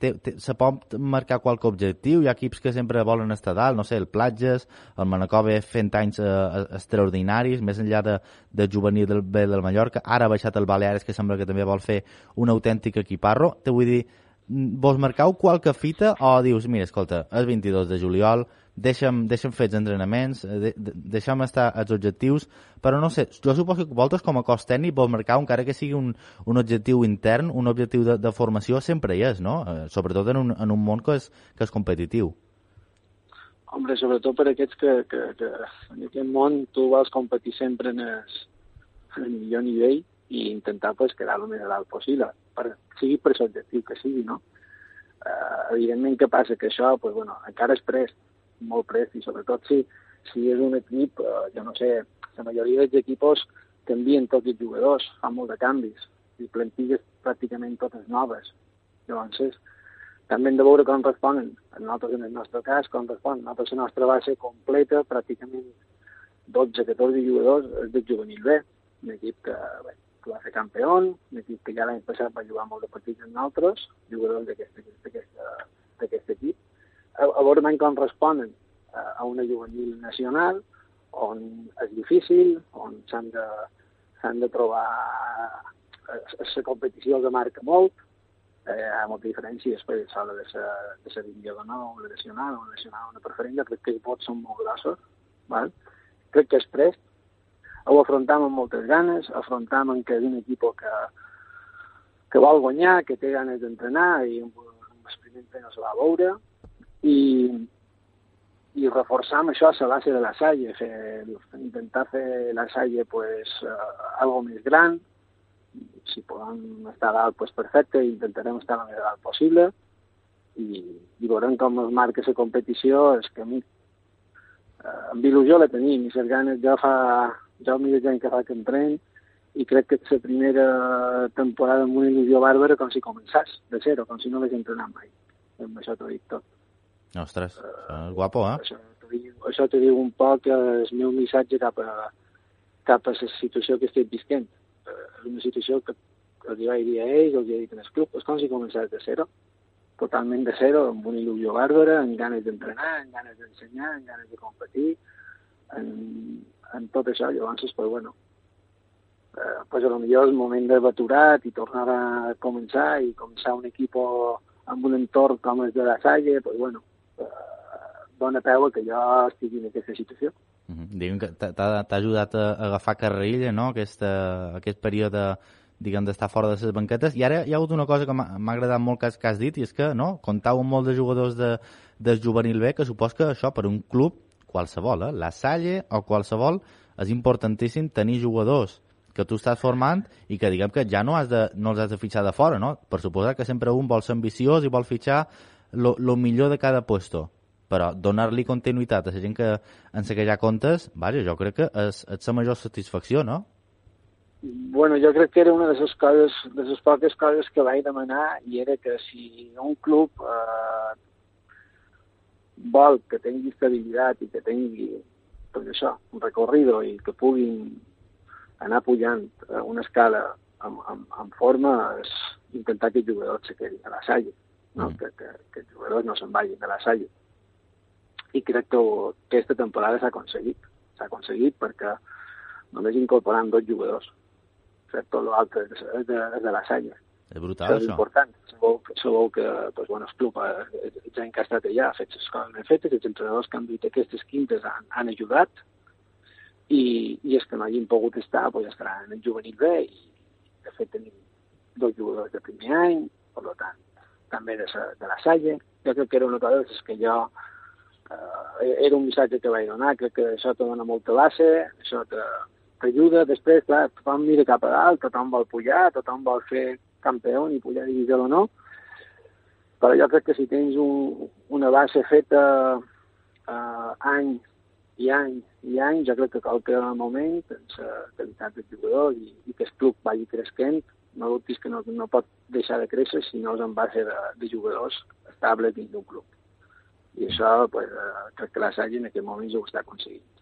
té, té, se pot marcar qualque objectiu, hi ha equips que sempre volen estar dalt, no sé, el Platges, el Manacove fent anys eh, extraordinaris, més enllà de, de juvenil del del Mallorca, ara ha baixat el Baleares, que sembla que també vol fer un autèntic equiparro, te vull dir, vos marcau qualque fita o dius, mira, escolta, és 22 de juliol, deixa'm, deixa'm fer els entrenaments, eh, de, de, deixa'm estar als objectius, però no sé, jo suposo que vosaltres com a cos tècnic vos marcau, encara que sigui un, un objectiu intern, un objectiu de, de formació, sempre hi és, no? Eh, sobretot en un, en un món que és, que és competitiu. Hombre, sobretot per aquests que, que, que en aquest món tu vols competir sempre en el, en el millor nivell i intentar pues, quedar el més a dalt possible, per, sigui per l'objectiu que sigui, no? Uh, evidentment que passa que això, pues, bueno, encara és prest, molt prest, i sobretot si, si és un equip, uh, jo no sé, la majoria dels equipos canvien tots els jugadors, fan molt de canvis, i plantilles pràcticament totes noves. Llavors, també hem de veure com responen. Nosaltres, en el nostre cas, com responen. Nosaltres, la nostra base completa, pràcticament 12-14 jugadors, és del juvenil B, un equip que, bé, que va ser campió, un equip que ja l'any passat va jugar molt de partits amb nosaltres, jugadors d'aquest equip. A, a veure com responen a, una juvenil nacional, on és difícil, on s'han de, de trobar... La competició els marca molt, eh, hi ha molta diferència després això de ser, de ser diagonal, una direccional, una direccional, una preferent, jo crec que els vots són molt grossos, val? crec que és prest, ho afrontam amb moltes ganes, afrontam en que és un equip que, que vol guanyar, que té ganes d'entrenar i amb, amb el primer entrenador se va veure. I, i reforçar amb això la base de la Salle, fer, intentar fer la Salle pues, uh, algo més gran, si podem estar a dalt, pues, perfecte, intentarem estar el més a dalt possible. I, i veurem com es marca la competició, és que a mi eh, amb il·lusió la tenim i les ganes ja fa ja el millor any que fa que entren i crec que és la primera temporada amb una il·lusió bàrbara com si començàs de zero, com si no l'hagués entrenat mai. Amb això t'ho dic tot. Ostres, això és guapo, eh? Això t'ho diu, això t'ho diu un poc el meu missatge cap a, cap a la situació que estic visquent. Eh, És una situació que els hi vaig dir a ells, els hi he dit en el club, és com si començàs de zero, totalment de zero, amb una il·lusió bàrbara, amb ganes d'entrenar, amb ganes d'ensenyar, amb ganes de competir, en, en tot això. Llavors, pues, bueno, eh, pues a lo millor és moment d'aturat i tornar a començar i començar un equip amb un entorn com el de la Salle, pues, bueno, eh, dona peu a que jo estigui en aquesta situació. -huh. Diguem que t'ha- ajudat a agafar carrerilla, no?, Aquesta, aquest període diguem, d'estar fora de les banquetes. I ara hi ha hagut una cosa que m'ha agradat molt que has, que has dit, i és que, no?, comptau amb molts de jugadors de, de juvenil B, que supos que això, per un club, qualsevol, eh, la Salle o qualsevol, és importantíssim tenir jugadors que tu estàs formant i que diguem que ja no, has de, no els has de fitxar de fora, no? Per suposar que sempre un vol ser ambiciós i vol fitxar lo millor de cada puesto però donar-li continuïtat a la gent que en saquejar comptes, vaja, jo crec que és, és la major satisfacció, no? Bueno, jo crec que era una de les coses, de les poques coses que vaig demanar i era que si un club eh, vol que tingui estabilitat i que tingui pues això, un recorrido i que puguin anar pujant a una escala amb, amb, amb forma és intentar que els jugadors se quedin a la salle, no? Mm. que, que, que els jugadors no se'n vagin de la salle. I crec que aquesta temporada s'ha aconseguit. S'ha aconseguit perquè només incorporant dos jugadors. Fet, tot l'altre és, és, de, és de la salle. És brutal, Això és important. Sabeu, sabeu que pues, bueno, el club, eh, gent que ha estat allà, ha fet les coses ben fetes, els entrenadors que han dut aquestes quintes han, han ajudat, i, i els que no hagin pogut estar pues, estaran en juvenil B, i de fet tenim dos jugadors de primer any, per tant, també de, sa, de la Salle. Jo crec que era una cosa que jo eh, era un missatge que vaig donar, crec que això te dona molta base, això t'ajuda, després, clar, tothom mira cap a dalt, tothom vol pujar, tothom vol fer campió i pujar a divisió no, però jo crec que si tens un, una base feta eh, any i any i any, jo crec que qualque moment, en la qualitat del jugador i, i que el club vagi creixent, no dubtis que no, no pot deixar de créixer si no és en base de, de jugadors estables dins d'un club. I això, pues, eh, crec que la Salle en aquest moment ho està aconseguint.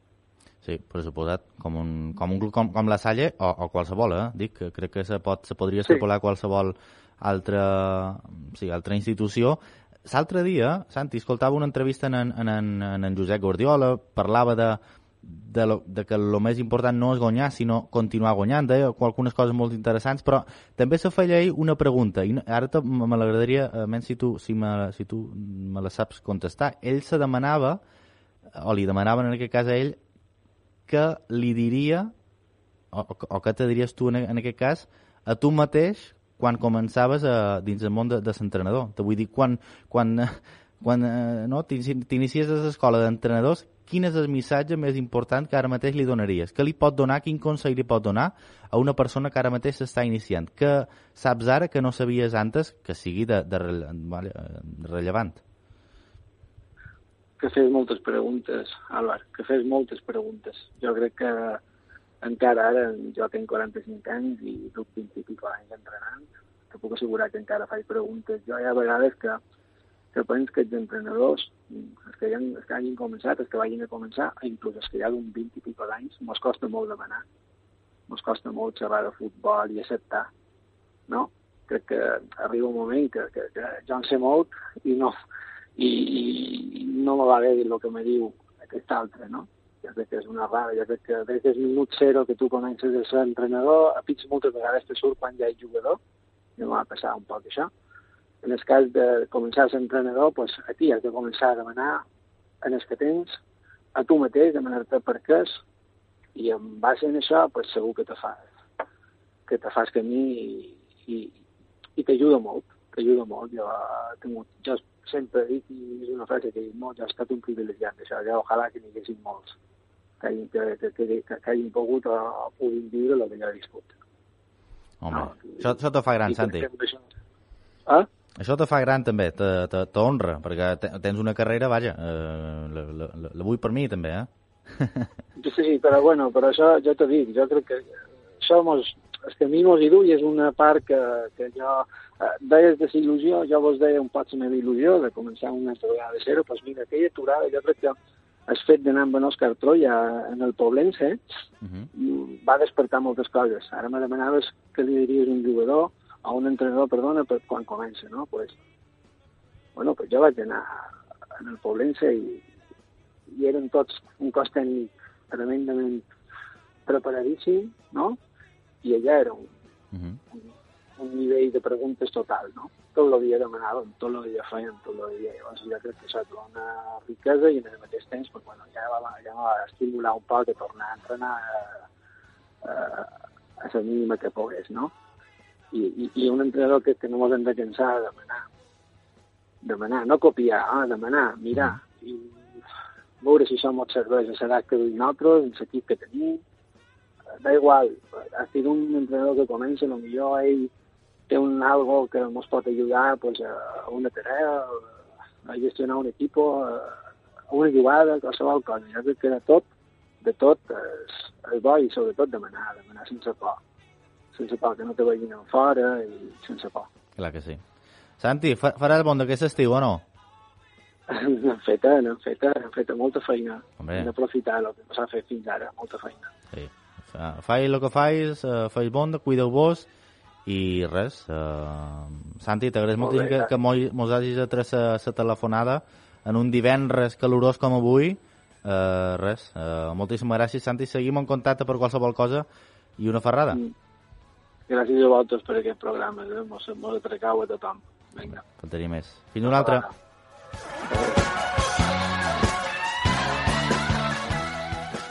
Sí, per suposat, com un, com un com, com la Salle o, o qualsevol, eh? Dic que crec que se, pot, se podria Sí. extrapolar a qualsevol altra, sí, altra institució. L'altre dia, Santi, escoltava una entrevista en, en, en, en, en Josep Guardiola, parlava de, de, lo, de que el més important no és guanyar, sinó continuar guanyant, deia algunes coses molt interessants, però també se feia ell una pregunta, i ara te- me l'agradaria, a menys si tu, si, me, si tu me la saps contestar. Ell se demanava, o li demanaven en aquest cas a ell, que li diria, o, o, que te diries tu en, en aquest cas, a tu mateix quan començaves a, dins el món de, de l'entrenador. Te vull dir, quan, quan, eh, quan eh, no, t'inici- t'inicies a l'escola d'entrenadors, quin és el missatge més important que ara mateix li donaries? Què li pot donar, quin consell li pot donar a una persona que ara mateix s'està iniciant? Que saps ara que no sabies antes que sigui de, de, vale, eh, rellevant? Que fes moltes preguntes, Álvar, que fes moltes preguntes. Jo crec que encara ara, jo tinc 45 anys i duc 20 i pico anys entrenant, te puc assegurar que encara faig preguntes. Jo hi ha vegades que, que penso que els entrenadors, els que, han, els que hagin començat, els que vagin a començar, inclús els que ja d'un 20 i pico d'anys, mos costa molt demanar. Mos costa molt xerrar de futbol i acceptar, no? Crec que arriba un moment que, que, que jo en sé molt i no, i, i no me va bé el que me diu aquest altre, no? Jo crec que és una rara, jo crec que des del minut zero que tu comences a ser entrenador, a pits moltes vegades te surt quan ja ets jugador, i em va passar un poc això, en el cas de començar a ser entrenador, pues, a ti has de començar a demanar en el que tens, a tu mateix, demanar-te per què és, i en base en això, pues, segur que te fas, que te fas camí i, i, i t'ajuda molt, t'ajuda molt. Jo, he tingut, jo sempre dic, i és una frase que dit molt, he estat un privilegiat d'això, ja ojalà que n'hi haguessin molts, que, hagin- que, que, que, que, que hagin pogut o, o puguin viure jo he viscut. Home, No, això, això te fa gran, I Santi. això- Ah? Això te fa gran també, te- te- t'honra, perquè te- tens una carrera, vaja, eh, la, la, la, la vull per mi també, eh? Sí, sí, però bueno, però això jo t'ho dic, jo crec que això mos, el camí mos hi du i és una part que, que jo eh, deies de il·lusió, jo vos deia un poc la meva il·lusió de començar una altra vegada de zero, doncs mira, aquella aturada jo crec que el fet d'anar amb en Òscar Troia en el Poblense Uh -huh. mm, va despertar moltes coses. Ara me demanaves què li diries un jugador, a un entrenador, perdona, per quan comença, no? Pues, bueno, pues jo vaig anar en el Poblense i, i eren tots un cos tècnic tremendament preparadíssim, no? I allà era un, Uh -huh. un nivell de preguntes total, no? Tot el dia demanàvem, tot el dia feien, tot el dia. Llavors jo crec que això et dona riquesa i en el mateix temps pues, bueno, ja, va, ja va estimular un poc a tornar a entrenar a, a, a la mínima que pogués, no? I, i, i un entrenador que, que no ens hem de cansar de demanar. Demanar, no copiar, ah, demanar, mirar. I veure si som els serveis a l'edat que duim nosaltres, en l'equip que tenim, da igual, ha sigut un entrenador que comença, potser ell té un algo que ens pot ajudar pues, a una tarea, a gestionar un equip, a una jugada, qualsevol cosa. Jo crec que de tot, de tot és, és bo i sobretot demanar, demanar sense por. Sense por, que no te vegin en fora i sense por. Clar que sí. Santi, fa, faràs bon d'aquest estiu o no? *laughs* N'hem fet, n'hem fet, n'hem fet molta feina. Hem d'aprofitar el que s'ha fet fins ara, molta feina. Sí. Fa- Fai el que fais, uh, fais bon, cuideu-vos i res. Uh, Santi, t'agraeix Molt moltíssim bé, que, que mo- mos hagis atret la telefonada en un divendres calorós com avui. Uh, res, uh, moltíssimes gràcies, Santi. Seguim en contacte per qualsevol cosa i una ferrada. Mm. Gràcies a vosaltres per aquest programa, eh? mos, mos atracau a tothom. Vinga. Faltaria més. Fins una altra.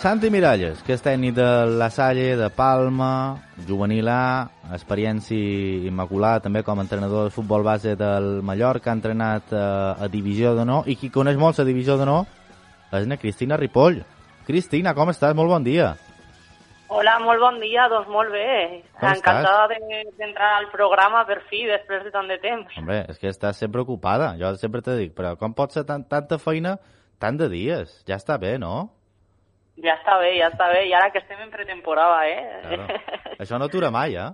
Santi Miralles, que és tècnic de la Salle, de Palma, juvenil A, experiència immaculada també com a entrenador de futbol base del Mallorca, ha entrenat eh, a Divisió d'Honor, i qui coneix molt la Divisió d'Honor és na Cristina Ripoll. Cristina, com estàs? Molt bon dia. Hola, molt bon dia, doncs molt bé. Com Encantada de- d'entrar al programa per fi, després de tant de temps. Hombre, és que estàs sempre ocupada. Jo sempre te dic, però com pot ser tan, tanta feina tant de dies? Ja està bé, no? Ja està bé, ja està bé. I ara que estem en pretemporada, eh? Claro. *laughs* Això no atura mai, eh?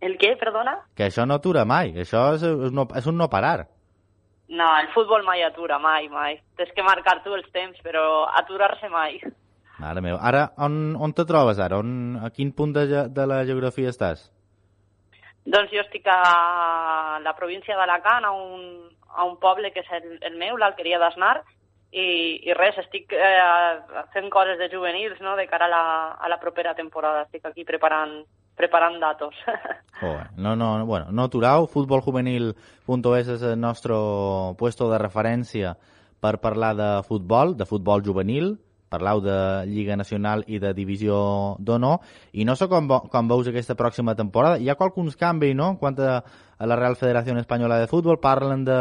El què, perdona? Que això no atura mai. Això és, és, no, és un no parar. No, el futbol mai atura, mai, mai. Tens que marcar tu els temps, però aturar-se mai. Mare meva. Ara, on, on te trobes ara? On, a quin punt de, de la geografia estàs? Doncs jo estic a la província d'Alacant, a, un, a un poble que és el, el meu, l'Alqueria d'Asnar, i, i res, estic eh, fent coses de juvenils no? de cara a la, a la propera temporada. Estic aquí preparant, preparant datos. *laughs* Joder, no, no, no, bueno, no aturau. Futboljuvenil.es és el nostre puesto de referència per parlar de futbol, de futbol juvenil, parlau de Lliga Nacional i de Divisió d'Honor, i no sé com, com veus aquesta pròxima temporada. Hi ha qualcuns canvis, no?, quant a, a la Real Federació Espanyola de Futbol. Parlen de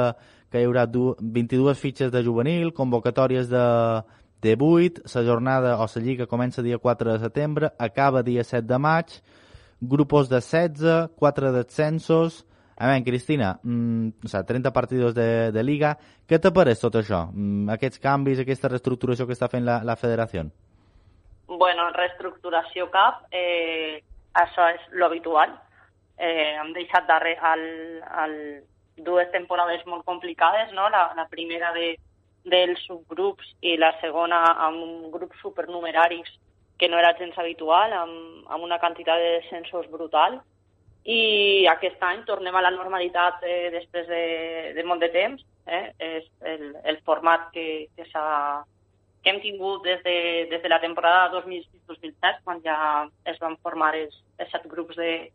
que hi haurà du, 22 fitxes de juvenil, convocatòries de, de 8, la jornada o la Lliga comença dia 4 de setembre, acaba dia 7 de maig, grupos de 16, 4 descensos... A veure, Cristina, mm, o sigui, 30 partits de, de Liga, què t'apareix tot això? Mm, aquests canvis, aquesta reestructuració que està fent la, la federació? Bueno, reestructuració cap, eh, això és lo habitual. Eh, hem deixat darrere el, el, dues temporades molt complicades, no? La, la primera de, dels subgrups i la segona amb grups supernumeraris que no era gens habitual, amb, amb una quantitat de descensos brutal. I aquest any tornem a la normalitat eh, després de, de molt de temps. Eh? És el, el format que, que que hem tingut des de, des de la temporada 2006-2007, quan ja es van formar els, els set grups de,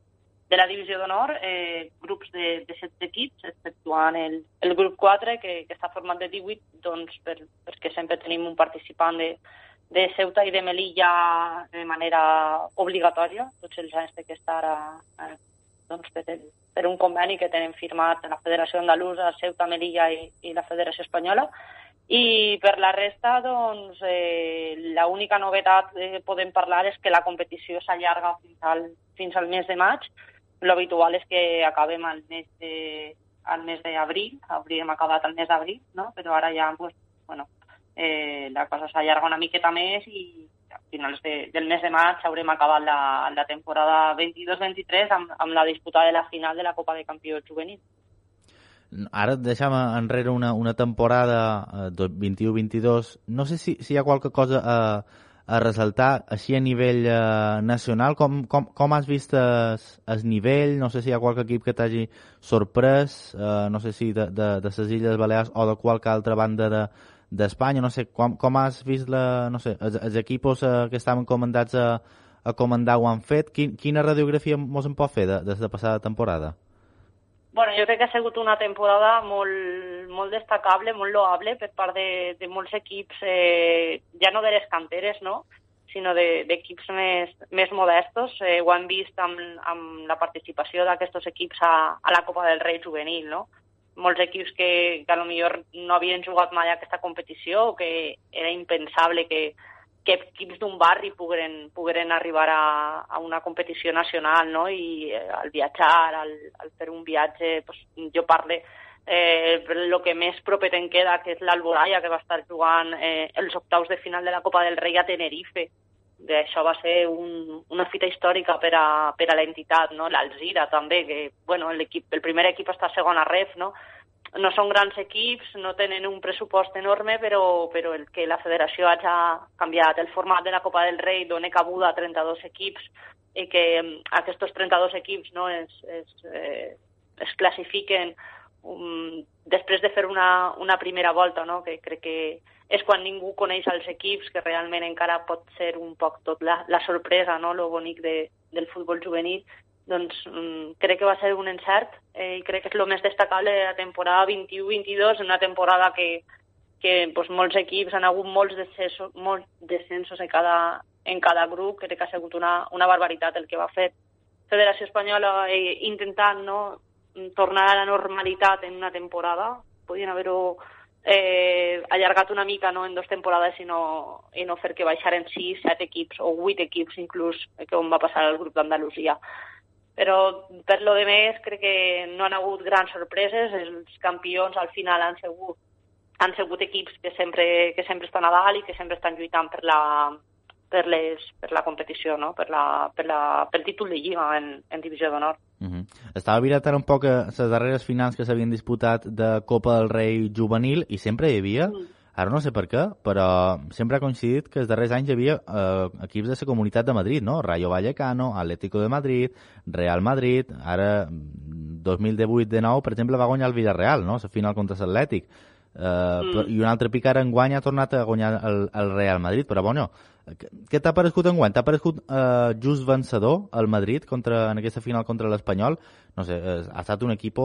de la divisió d'honor, eh, grups de, de 16 equips, exceptuant el, el grup 4, que, que està format de 18, doncs per, perquè sempre tenim un participant de, de Ceuta i de Melilla de manera obligatòria, tots els anys que estar a, a, doncs per, el, per un conveni que tenen firmat la Federació Andalusa, Ceuta, Melilla i, i la Federació Espanyola. I per la resta, doncs, eh, l'única novetat que podem parlar és que la competició s'allarga fins, al, fins al mes de maig. L'habitual és que acabem al mes de al mes d'abril, hauríem acabat al mes d'abril, no? però ara ja pues, bueno, eh, la cosa s'allarga una miqueta més i a finals de, del mes de maig haurem acabat la, la temporada 22-23 amb, amb la disputa de la final de la Copa de Campions Juvenil. Ara deixem enrere una, una temporada eh, 21-22. No sé si, si hi ha qualque cosa a, a resaltar així a nivell eh, nacional. Com, com, com has vist el nivell? No sé si hi ha qualque equip que t'hagi sorprès, eh, no sé si de, de, de les Illes Balears o de qualque altra banda de, d'Espanya, no sé, com, com has vist la, no sé, els, els equipos eh, que estaven comandats a, a comandar ho han fet? Quin, quina radiografia mos en pot fer de, des de passada temporada? Bueno, jo crec que ha sigut una temporada molt, molt destacable, molt loable per part de, de molts equips, eh, ja no de les canteres, no? sinó d'equips de, més, més modestos. Eh, ho hem vist amb, amb la participació d'aquests equips a, a la Copa del Rei juvenil, no? molts equips que, que a lo millor no havien jugat mai aquesta competició o que era impensable que, que equips d'un barri pogueren, pogueren arribar a, a una competició nacional, no? I eh, al viatjar, al, al fer un viatge, pues, jo parle eh, el que més proper te'n queda, que és l'Alboraya, que va estar jugant eh, els octaus de final de la Copa del Rei a Tenerife. De això va ser un, una fita històrica per a, per a l'entitat, no? l'Alzira també, que bueno, el primer equip està a ref, no? No són grans equips, no tenen un pressupost enorme, però, però el que la federació hagi canviat el format de la Copa del Rei dona cabuda a 32 equips i que aquests 32 equips no, es, es, eh, es classifiquen um, després de fer una, una primera volta, no? que crec que és quan ningú coneix els equips, que realment encara pot ser un poc tot la, la sorpresa, no? lo bonic de, del futbol juvenil, doncs mm, crec que va ser un encert eh, i crec que és el més destacable de la temporada 21-22, una temporada que, que doncs, molts equips han hagut molts descensos, molts descensos en cada, en cada grup, crec que ha sigut una, una barbaritat el que va fer Federació Espanyola eh, intentant no, tornar a la normalitat en una temporada, podien haver-ho eh, allargat una mica no, en dues temporades i no, i no fer que baixaren sis, set equips o vuit equips inclús, que on va passar el grup d'Andalusia però per lo de més crec que no han hagut grans sorpreses, els campions al final han sigut, han sigut equips que sempre, que sempre estan a dalt i que sempre estan lluitant per la, per, les, per la competició, no? per, la, per la, pel títol de Lliga en, en Divisió d'Honor. Uh -huh. Estava mirat ara un poc les darreres finals que s'havien disputat de Copa del Rei juvenil i sempre hi havia mm Ara no sé per què, però sempre ha coincidit que els darrers anys hi havia eh, equips de la Comunitat de Madrid, no? Rayo Vallecano, Atlético de Madrid, Real Madrid, ara 2018 de nou, per exemple, va guanyar el Villarreal, no? La final contra l'Atlètic. Eh, mm. I un altre pic ara enguany ha tornat a guanyar el, el Real Madrid, però bueno, què t'ha paregut enguany? T'ha paregut eh, just vencedor el Madrid contra, en aquesta final contra l'Espanyol? No sé, eh, ha estat un equip...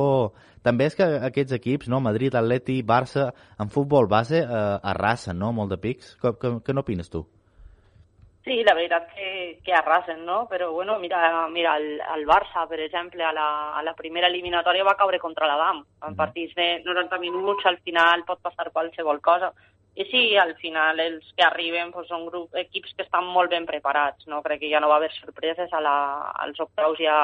També és que aquests equips, no? Madrid, Atleti, Barça, en futbol base eh, arrasen, no? Molt de pics. Què, què, què n'opines tu? Sí, la veritat que, que arrasen, no? Però, bueno, mira, mira el, el Barça, per exemple, a la, a la primera eliminatòria va caure contra l'Adam. En partits de 90 minuts, al final pot passar qualsevol cosa. I sí, al final els que arriben doncs, són grup, equips que estan molt ben preparats. No? Crec que ja no va haver sorpreses. A la, als octaus ja,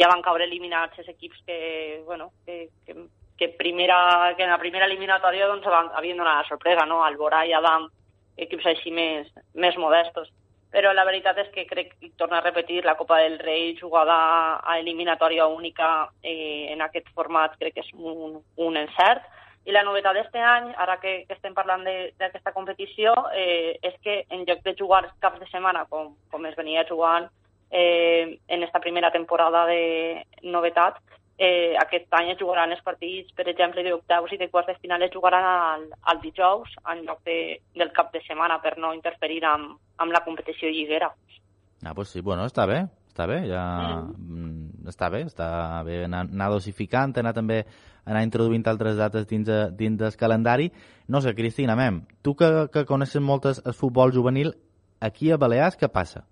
ja van caure eliminats els equips que, bueno, que, que, que, primera, que en la primera eliminatòria doncs, van, havien donat la sorpresa, no? Alborà i Adam, equips així més, més modestos. Però la veritat és que crec que torna a repetir la Copa del Rei jugada a eliminatòria única eh, en aquest format crec que és un, un encert i la novetat d'este any, ara que, que estem parlant d'aquesta competició, eh, és que en lloc de jugar caps de setmana, com, com es venia jugant eh, en esta primera temporada de novetat, eh, aquest any es jugaran els partits, per exemple, d'octaus i de quarts de final es jugaran al, al dijous en lloc de, del cap de setmana per no interferir amb, amb la competició lliguera. Ah, pues sí, bueno, està bé, està bé, ja... Mm. està bé, està bé anar, anar dosificant, anar també anar introduint altres dates dins, dins del calendari. No sé, Cristina, mem, tu que, que coneixes molt el, el futbol juvenil, aquí a Balears què passa?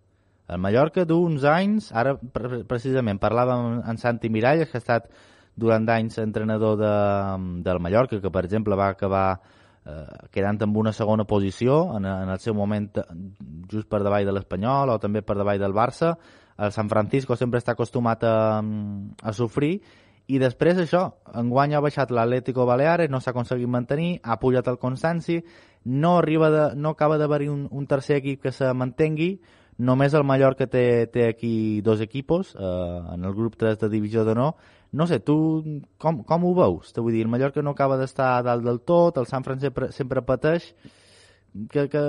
El Mallorca du uns anys, ara pre precisament parlàvem amb Santi Miralles, que ha estat durant anys entrenador de, del Mallorca, que per exemple va acabar eh, quedant amb una segona posició en, en el seu moment just per davall de l'Espanyol o també per davall del Barça. El San Francisco sempre està acostumat a, a sofrir i després això, enguany ha baixat l'Atlético Baleares, no s'ha aconseguit mantenir, ha pujat el Constanci, no, arriba de, no acaba d'haver-hi un, un tercer equip que se mantengui, només el Mallorca té, té aquí dos equipos, eh, en el grup 3 de divisió d'honor. No sé, tu com, com ho veus? Te vull dir, el Mallorca no acaba d'estar dalt del tot, el Sant Fran sempre, sempre pateix. Què, què,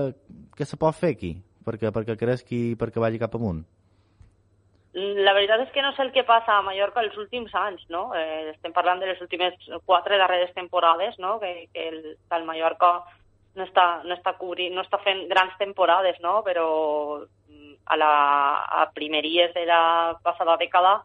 què se pot fer aquí? Perquè, perquè cresqui, perquè vagi cap amunt? La veritat és que no sé el que passa a Mallorca els últims anys, no? Eh, estem parlant de les últimes quatre darreres temporades, no? Que, que, el, que el Mallorca no està, no està cobrint, no està fent grans temporades, no? Però mm, a la a primeries de la passada dècada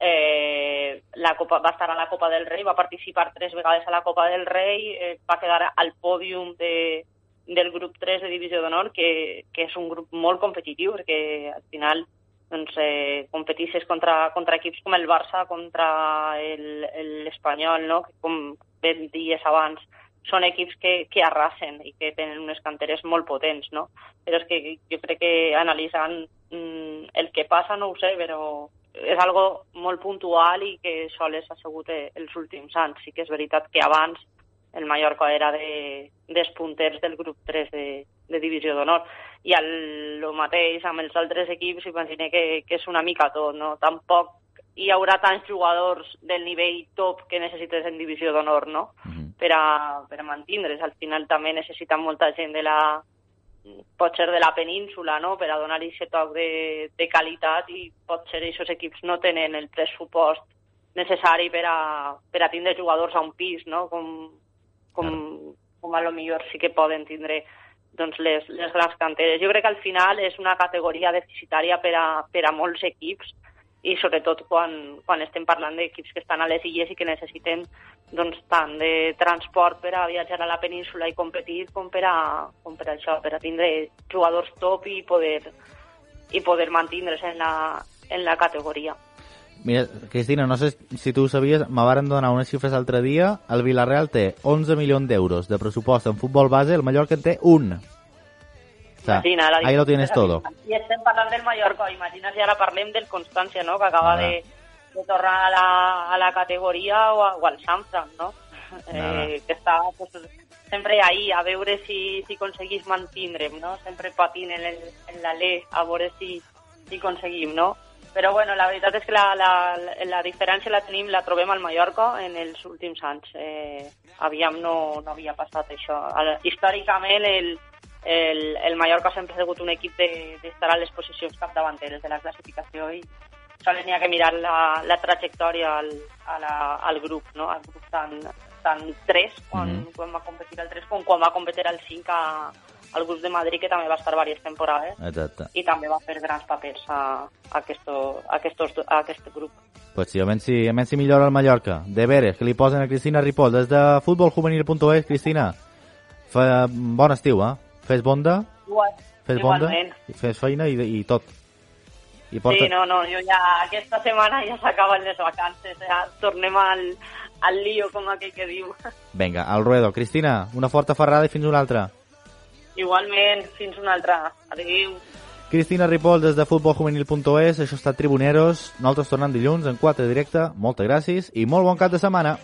eh, la Copa, va estar a la Copa del Rei, va participar tres vegades a la Copa del Rei, eh, va quedar al pòdium de, del grup 3 de Divisió d'Honor, que, que és un grup molt competitiu, perquè al final doncs, eh, competisses contra, contra equips com el Barça, contra l'Espanyol, no? que com ben dies abans, són equips que, que arrasen i que tenen unes canteres molt potents, no? Però és que jo crec que analitzant mm, el que passa, no ho sé, però és algo molt puntual i que sols ha sigut eh, els últims anys. Sí que és veritat que abans el Mallorca era de, dels punters del grup 3 de, de divisió d'honor. I el, el mateix amb els altres equips, imagino que, que és una mica tot, no? Tampoc hi haurà tants jugadors del nivell top que necessites en divisió d'honor, no? Mm -hmm. per, a, per a mantindre's. Al final també necessita molta gent de la pot ser de la península, no?, per a donar-hi aquest toc de, de qualitat i pot ser aquests equips no tenen el pressupost necessari per a, per a tindre jugadors a un pis, no?, com, com, com a lo millor sí que poden tindre doncs, les, les grans canteres. Jo crec que al final és una categoria deficitària per a, per a molts equips i sobretot quan, quan estem parlant d'equips que estan a les illes i que necessiten doncs, tant de transport per a viatjar a la península i competir com per a, com per a això, per a tindre jugadors top i poder, i poder mantindre's en la, en la categoria. Mira, Cristina, no sé si tu ho sabies, me varen donar unes xifres l'altre dia. El Villarreal té 11 milions d'euros de pressupost en futbol base, el Mallorca en té un. O sea, Imagina, la ahí lo tienes todo. I estem parlant del Mallorca, imagina si ara parlem del Constància, no?, que acaba Nada. de, de tornar a la, a la categoria o, a, o al Samfran, no? Nada. Eh, que està pues, sempre ahí, a veure si, si aconseguís mantindre'm, no? Sempre patint en, el, en l'alè, a veure si, si aconseguim, no? Però bueno, la veritat és que la, la, la diferència la tenim, la trobem al Mallorca en els últims anys. Eh, aviam no, no havia passat això. Històricament el, el, el Mallorca sempre ha sigut un equip de- d'estar a les posicions capdavanteres de la classificació i sols n'hi ha que mirar la, la trajectòria al, a la, al grup, no? al grup tant, tant 3, quan, Mhm. quan va competir el 3, com quan va competir el 5 a, al grup de Madrid, que també va estar diverses temporades Exacte. i també va fer grans papers a, a, aquesto, a, aquestos, a aquest grup. Pues sí, a veure si, a veure si millora el Mallorca. De veres, que li posen a Cristina Ripoll. Des de futboljuvenil.es, Cristina, fa bon estiu, eh? Fes bonda, fes bonda, fes feina i, i tot. I porta... Sí, no, no, jo ja aquesta setmana ja s'acaben les vacances, ja tornem al, al lío, com aquell que diu. Vinga, al ruedo. Cristina, una forta ferrada i fins una altra. Igualment, fins una altra. Adéu. Cristina Ripoll des de futboljuvenil.es, això està Tribuneros. Nosaltres tornem dilluns en 4 directe. Moltes gràcies i molt bon cap de setmana.